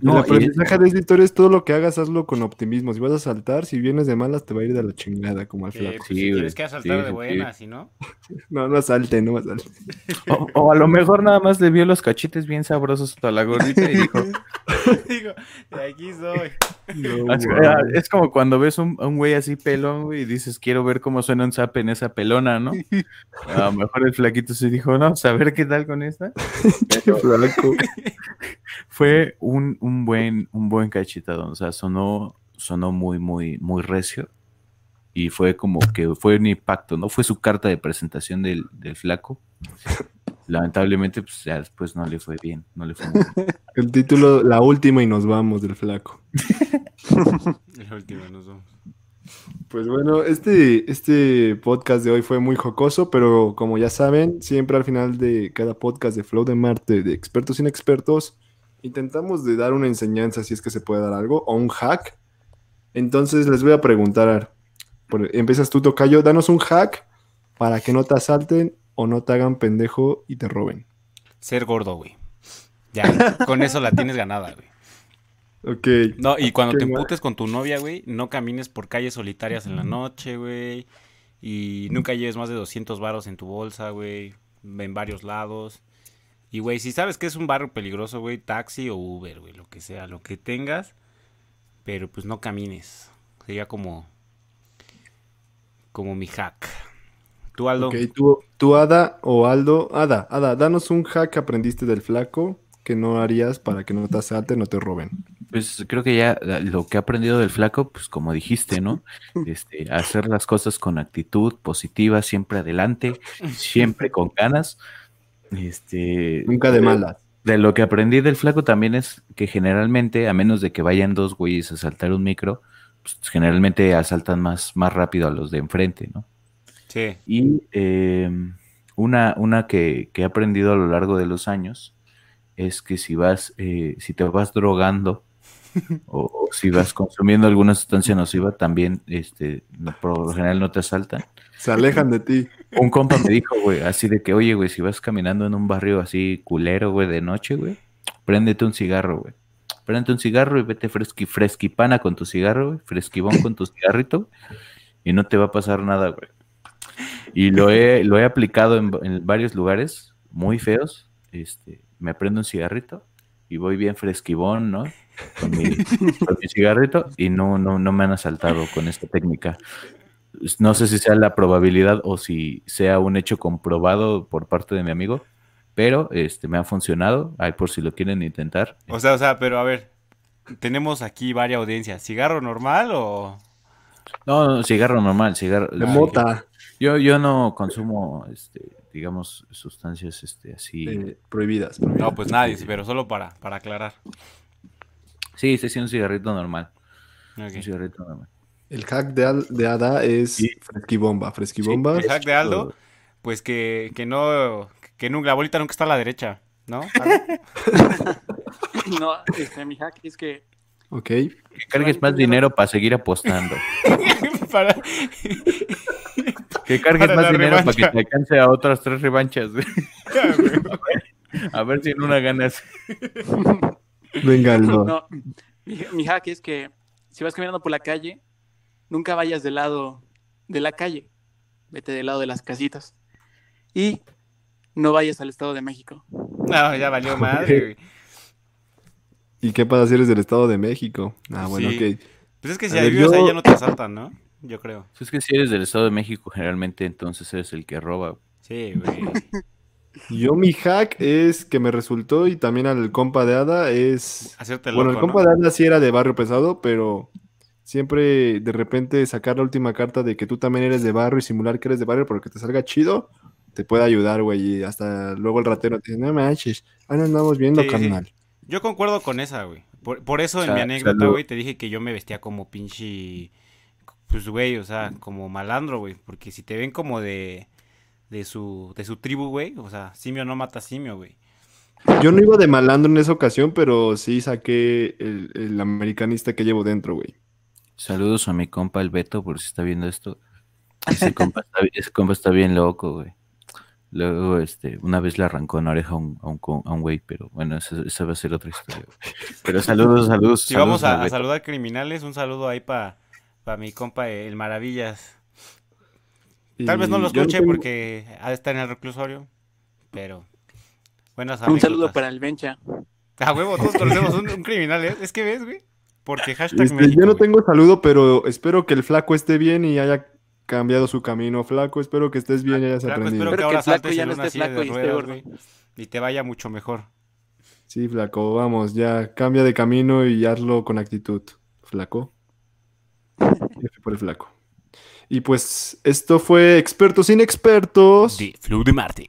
El No, y- aprendizaje de esta historia es todo lo que hagas, hazlo con optimismo. Si vas a saltar, si vienes de malas, te va a ir de la chingada, como al Que, flaco. pues, Sí, si tienes que asaltar Sí, de sí, buenas, si no. No, no asalte, no asalte. O, o a lo mejor nada más le vio los cachetes bien sabrosos a la gordita y dijo, Digo, de aquí soy. No, ah, Es como cuando ves un, a un güey así pelón, güey, y dices, quiero ver cómo suena un zap en esa pelona, ¿no? A lo mejor el flaquito se dijo, no, a ver qué tal con esta. Qué flaco. Fue un, un buen, un buen cachetadón, o sea, sonó, sonó muy, muy, muy recio. Y fue como que fue un impacto, ¿no? Fue su carta de presentación del, del flaco. Lamentablemente, pues ya después no le fue bien, no le fue muy bien. El título, la última y nos vamos del flaco. La última, nos vamos. Pues bueno, este, este podcast de hoy fue muy jocoso, pero como ya saben, siempre al final de cada podcast de Flow de Marte, de expertos sin expertos, intentamos de dar una enseñanza, si es que se puede dar algo, o un hack. Entonces les voy a preguntar, por- empiezas tú, Tocayo, danos un hack para que no te asalten o no te hagan pendejo y te roben. Ser gordo, güey. Ya, con eso la tienes ganada, güey. Ok, No, y cuando te emputes con tu novia, güey, no camines por calles solitarias en la noche, güey. Y nunca lleves más de 200 varos en tu bolsa, güey. En varios lados. Y, güey, si sabes que es un barrio peligroso, güey, taxi o Uber, güey, lo que sea, lo que tengas. Pero, pues, no camines. Sería como... Como mi hack. ¿Tú, Aldo? ok, tú, tú, Ada o Aldo, Ada, Ada, danos un hack que aprendiste del flaco que no harías para que no te asalten, no te roben. Pues creo que ya lo que he aprendido del flaco, pues como dijiste, ¿no? Este, hacer las cosas con actitud positiva, siempre adelante, siempre con ganas. Este, Nunca de malas. De lo que aprendí del flaco también es que generalmente, a menos de que vayan dos güeyes a asaltar un micro, pues, generalmente asaltan más, más rápido a los de enfrente, ¿no? Sí. Y eh, una, una que, que he aprendido a lo largo de los años es que si vas, eh, si te vas drogando o, o si vas consumiendo alguna sustancia nociva, también este, no- por lo general no te asaltan. Se alejan de ti. Un compa me dijo, güey, así de que, oye, güey, si vas caminando en un barrio así culero, güey, de noche, güey, préndete un cigarro, güey. Préndete un cigarro y vete fresqui, fresquipana con tu cigarro, güey, con tu cigarrito, y no te va a pasar nada, güey. Y lo he, lo he aplicado en, varios lugares muy feos. Este, me prendo un cigarrito y voy bien fresquibón, ¿no? Con mi, con mi cigarrito y no, no, no me han asaltado con esta técnica. No sé si sea la probabilidad o si sea un hecho comprobado por parte de mi amigo, pero este me ha funcionado. Ahí por si lo quieren intentar. O sea, o sea, pero a ver. Tenemos aquí varias audiencias. ¿Cigarro normal o...? No, no, cigarro normal, cigarro. De mota, Yo, yo no consumo, este, digamos, sustancias este, así. eh, prohibidas. No, pues nadie, pero solo para, para aclarar. Sí, sí, sí, un cigarrito normal. Un cigarrito normal. El hack de, Al- de Ada es Sí. fresquibomba. Fresquibomba. El hack de Aldo, pues que, que no... Que nunca, la bolita nunca está a la derecha, ¿no? No, este, mi hack es que Ok. Que cargues más dinero para seguir apostando. para... Que cargues Para más dinero para que te alcance a otras tres revanchas. A ver si en una ganas. Venga, Aldo. No, mi, mi hack es que si vas caminando por la calle, nunca vayas del lado de la calle. Vete del lado de las casitas. Y no vayas al Estado de México. No, ya valió madre, güey. ¿Y qué pasa si eres del Estado de México? Ah, bueno, Sí. ok. Pues es que si A ahí vives yo- ahí ya no te asaltan, ¿no? Yo creo. Es que si eres del Estado de México, generalmente entonces eres el que roba. Sí, güey. Yo mi hack es que me resultó y también al compa de Ada es... Hacerte Bueno, el loco, compa ¿no? de Ada sí era de barrio pesado, pero siempre de repente sacar la última carta de que tú también eres de barrio y simular que eres de barrio, pero que te salga chido, te puede ayudar, güey. Y hasta luego el ratero te dice, no manches, ahí nos andamos viendo, Sí, sí. carnal. Yo concuerdo con esa, güey. Por, por eso en Sa- mi anécdota, güey, te dije que yo me vestía como pinche... Pues, güey, o sea, como malandro, güey. Porque si te ven como de... De su, de su tribu, güey. O sea, simio no mata simio, güey. Yo no iba de malandro en esa ocasión, pero sí saqué el, el americanista que llevo dentro, güey. Saludos a mi compa el Beto, por si está viendo esto. Ese compa está, ese compa está bien loco, güey. Luego, este, una vez le arrancó una oreja a un, a un, co- a un güey, pero bueno, esa, esa va a ser otra historia. güey. Pero saludos, saludos. Si vamos a, saludar criminales, un saludo ahí para mi compa el Maravillas. Tal vez no lo escuche tengo- porque ha de estar en el reclusorio, pero buenas Un saludo para el Bencha. A huevo, todos conocemos un, un criminal, ¿eh? Es que ves, güey. Porque hashtag Este, México, yo no güey. tengo saludo, pero espero que el flaco esté bien y haya cambiado su camino. Flaco, espero que estés bien y hayas Flaco, aprendido. espero que Espero que ahora el flaco saltes ya no esté flaco y esté gordo. y te vaya mucho mejor. Sí, flaco, vamos, ya cambia de camino y hazlo con actitud. Flaco. F por el flaco. Y pues esto fue Expertos Inexpertos. De Flow de Marte.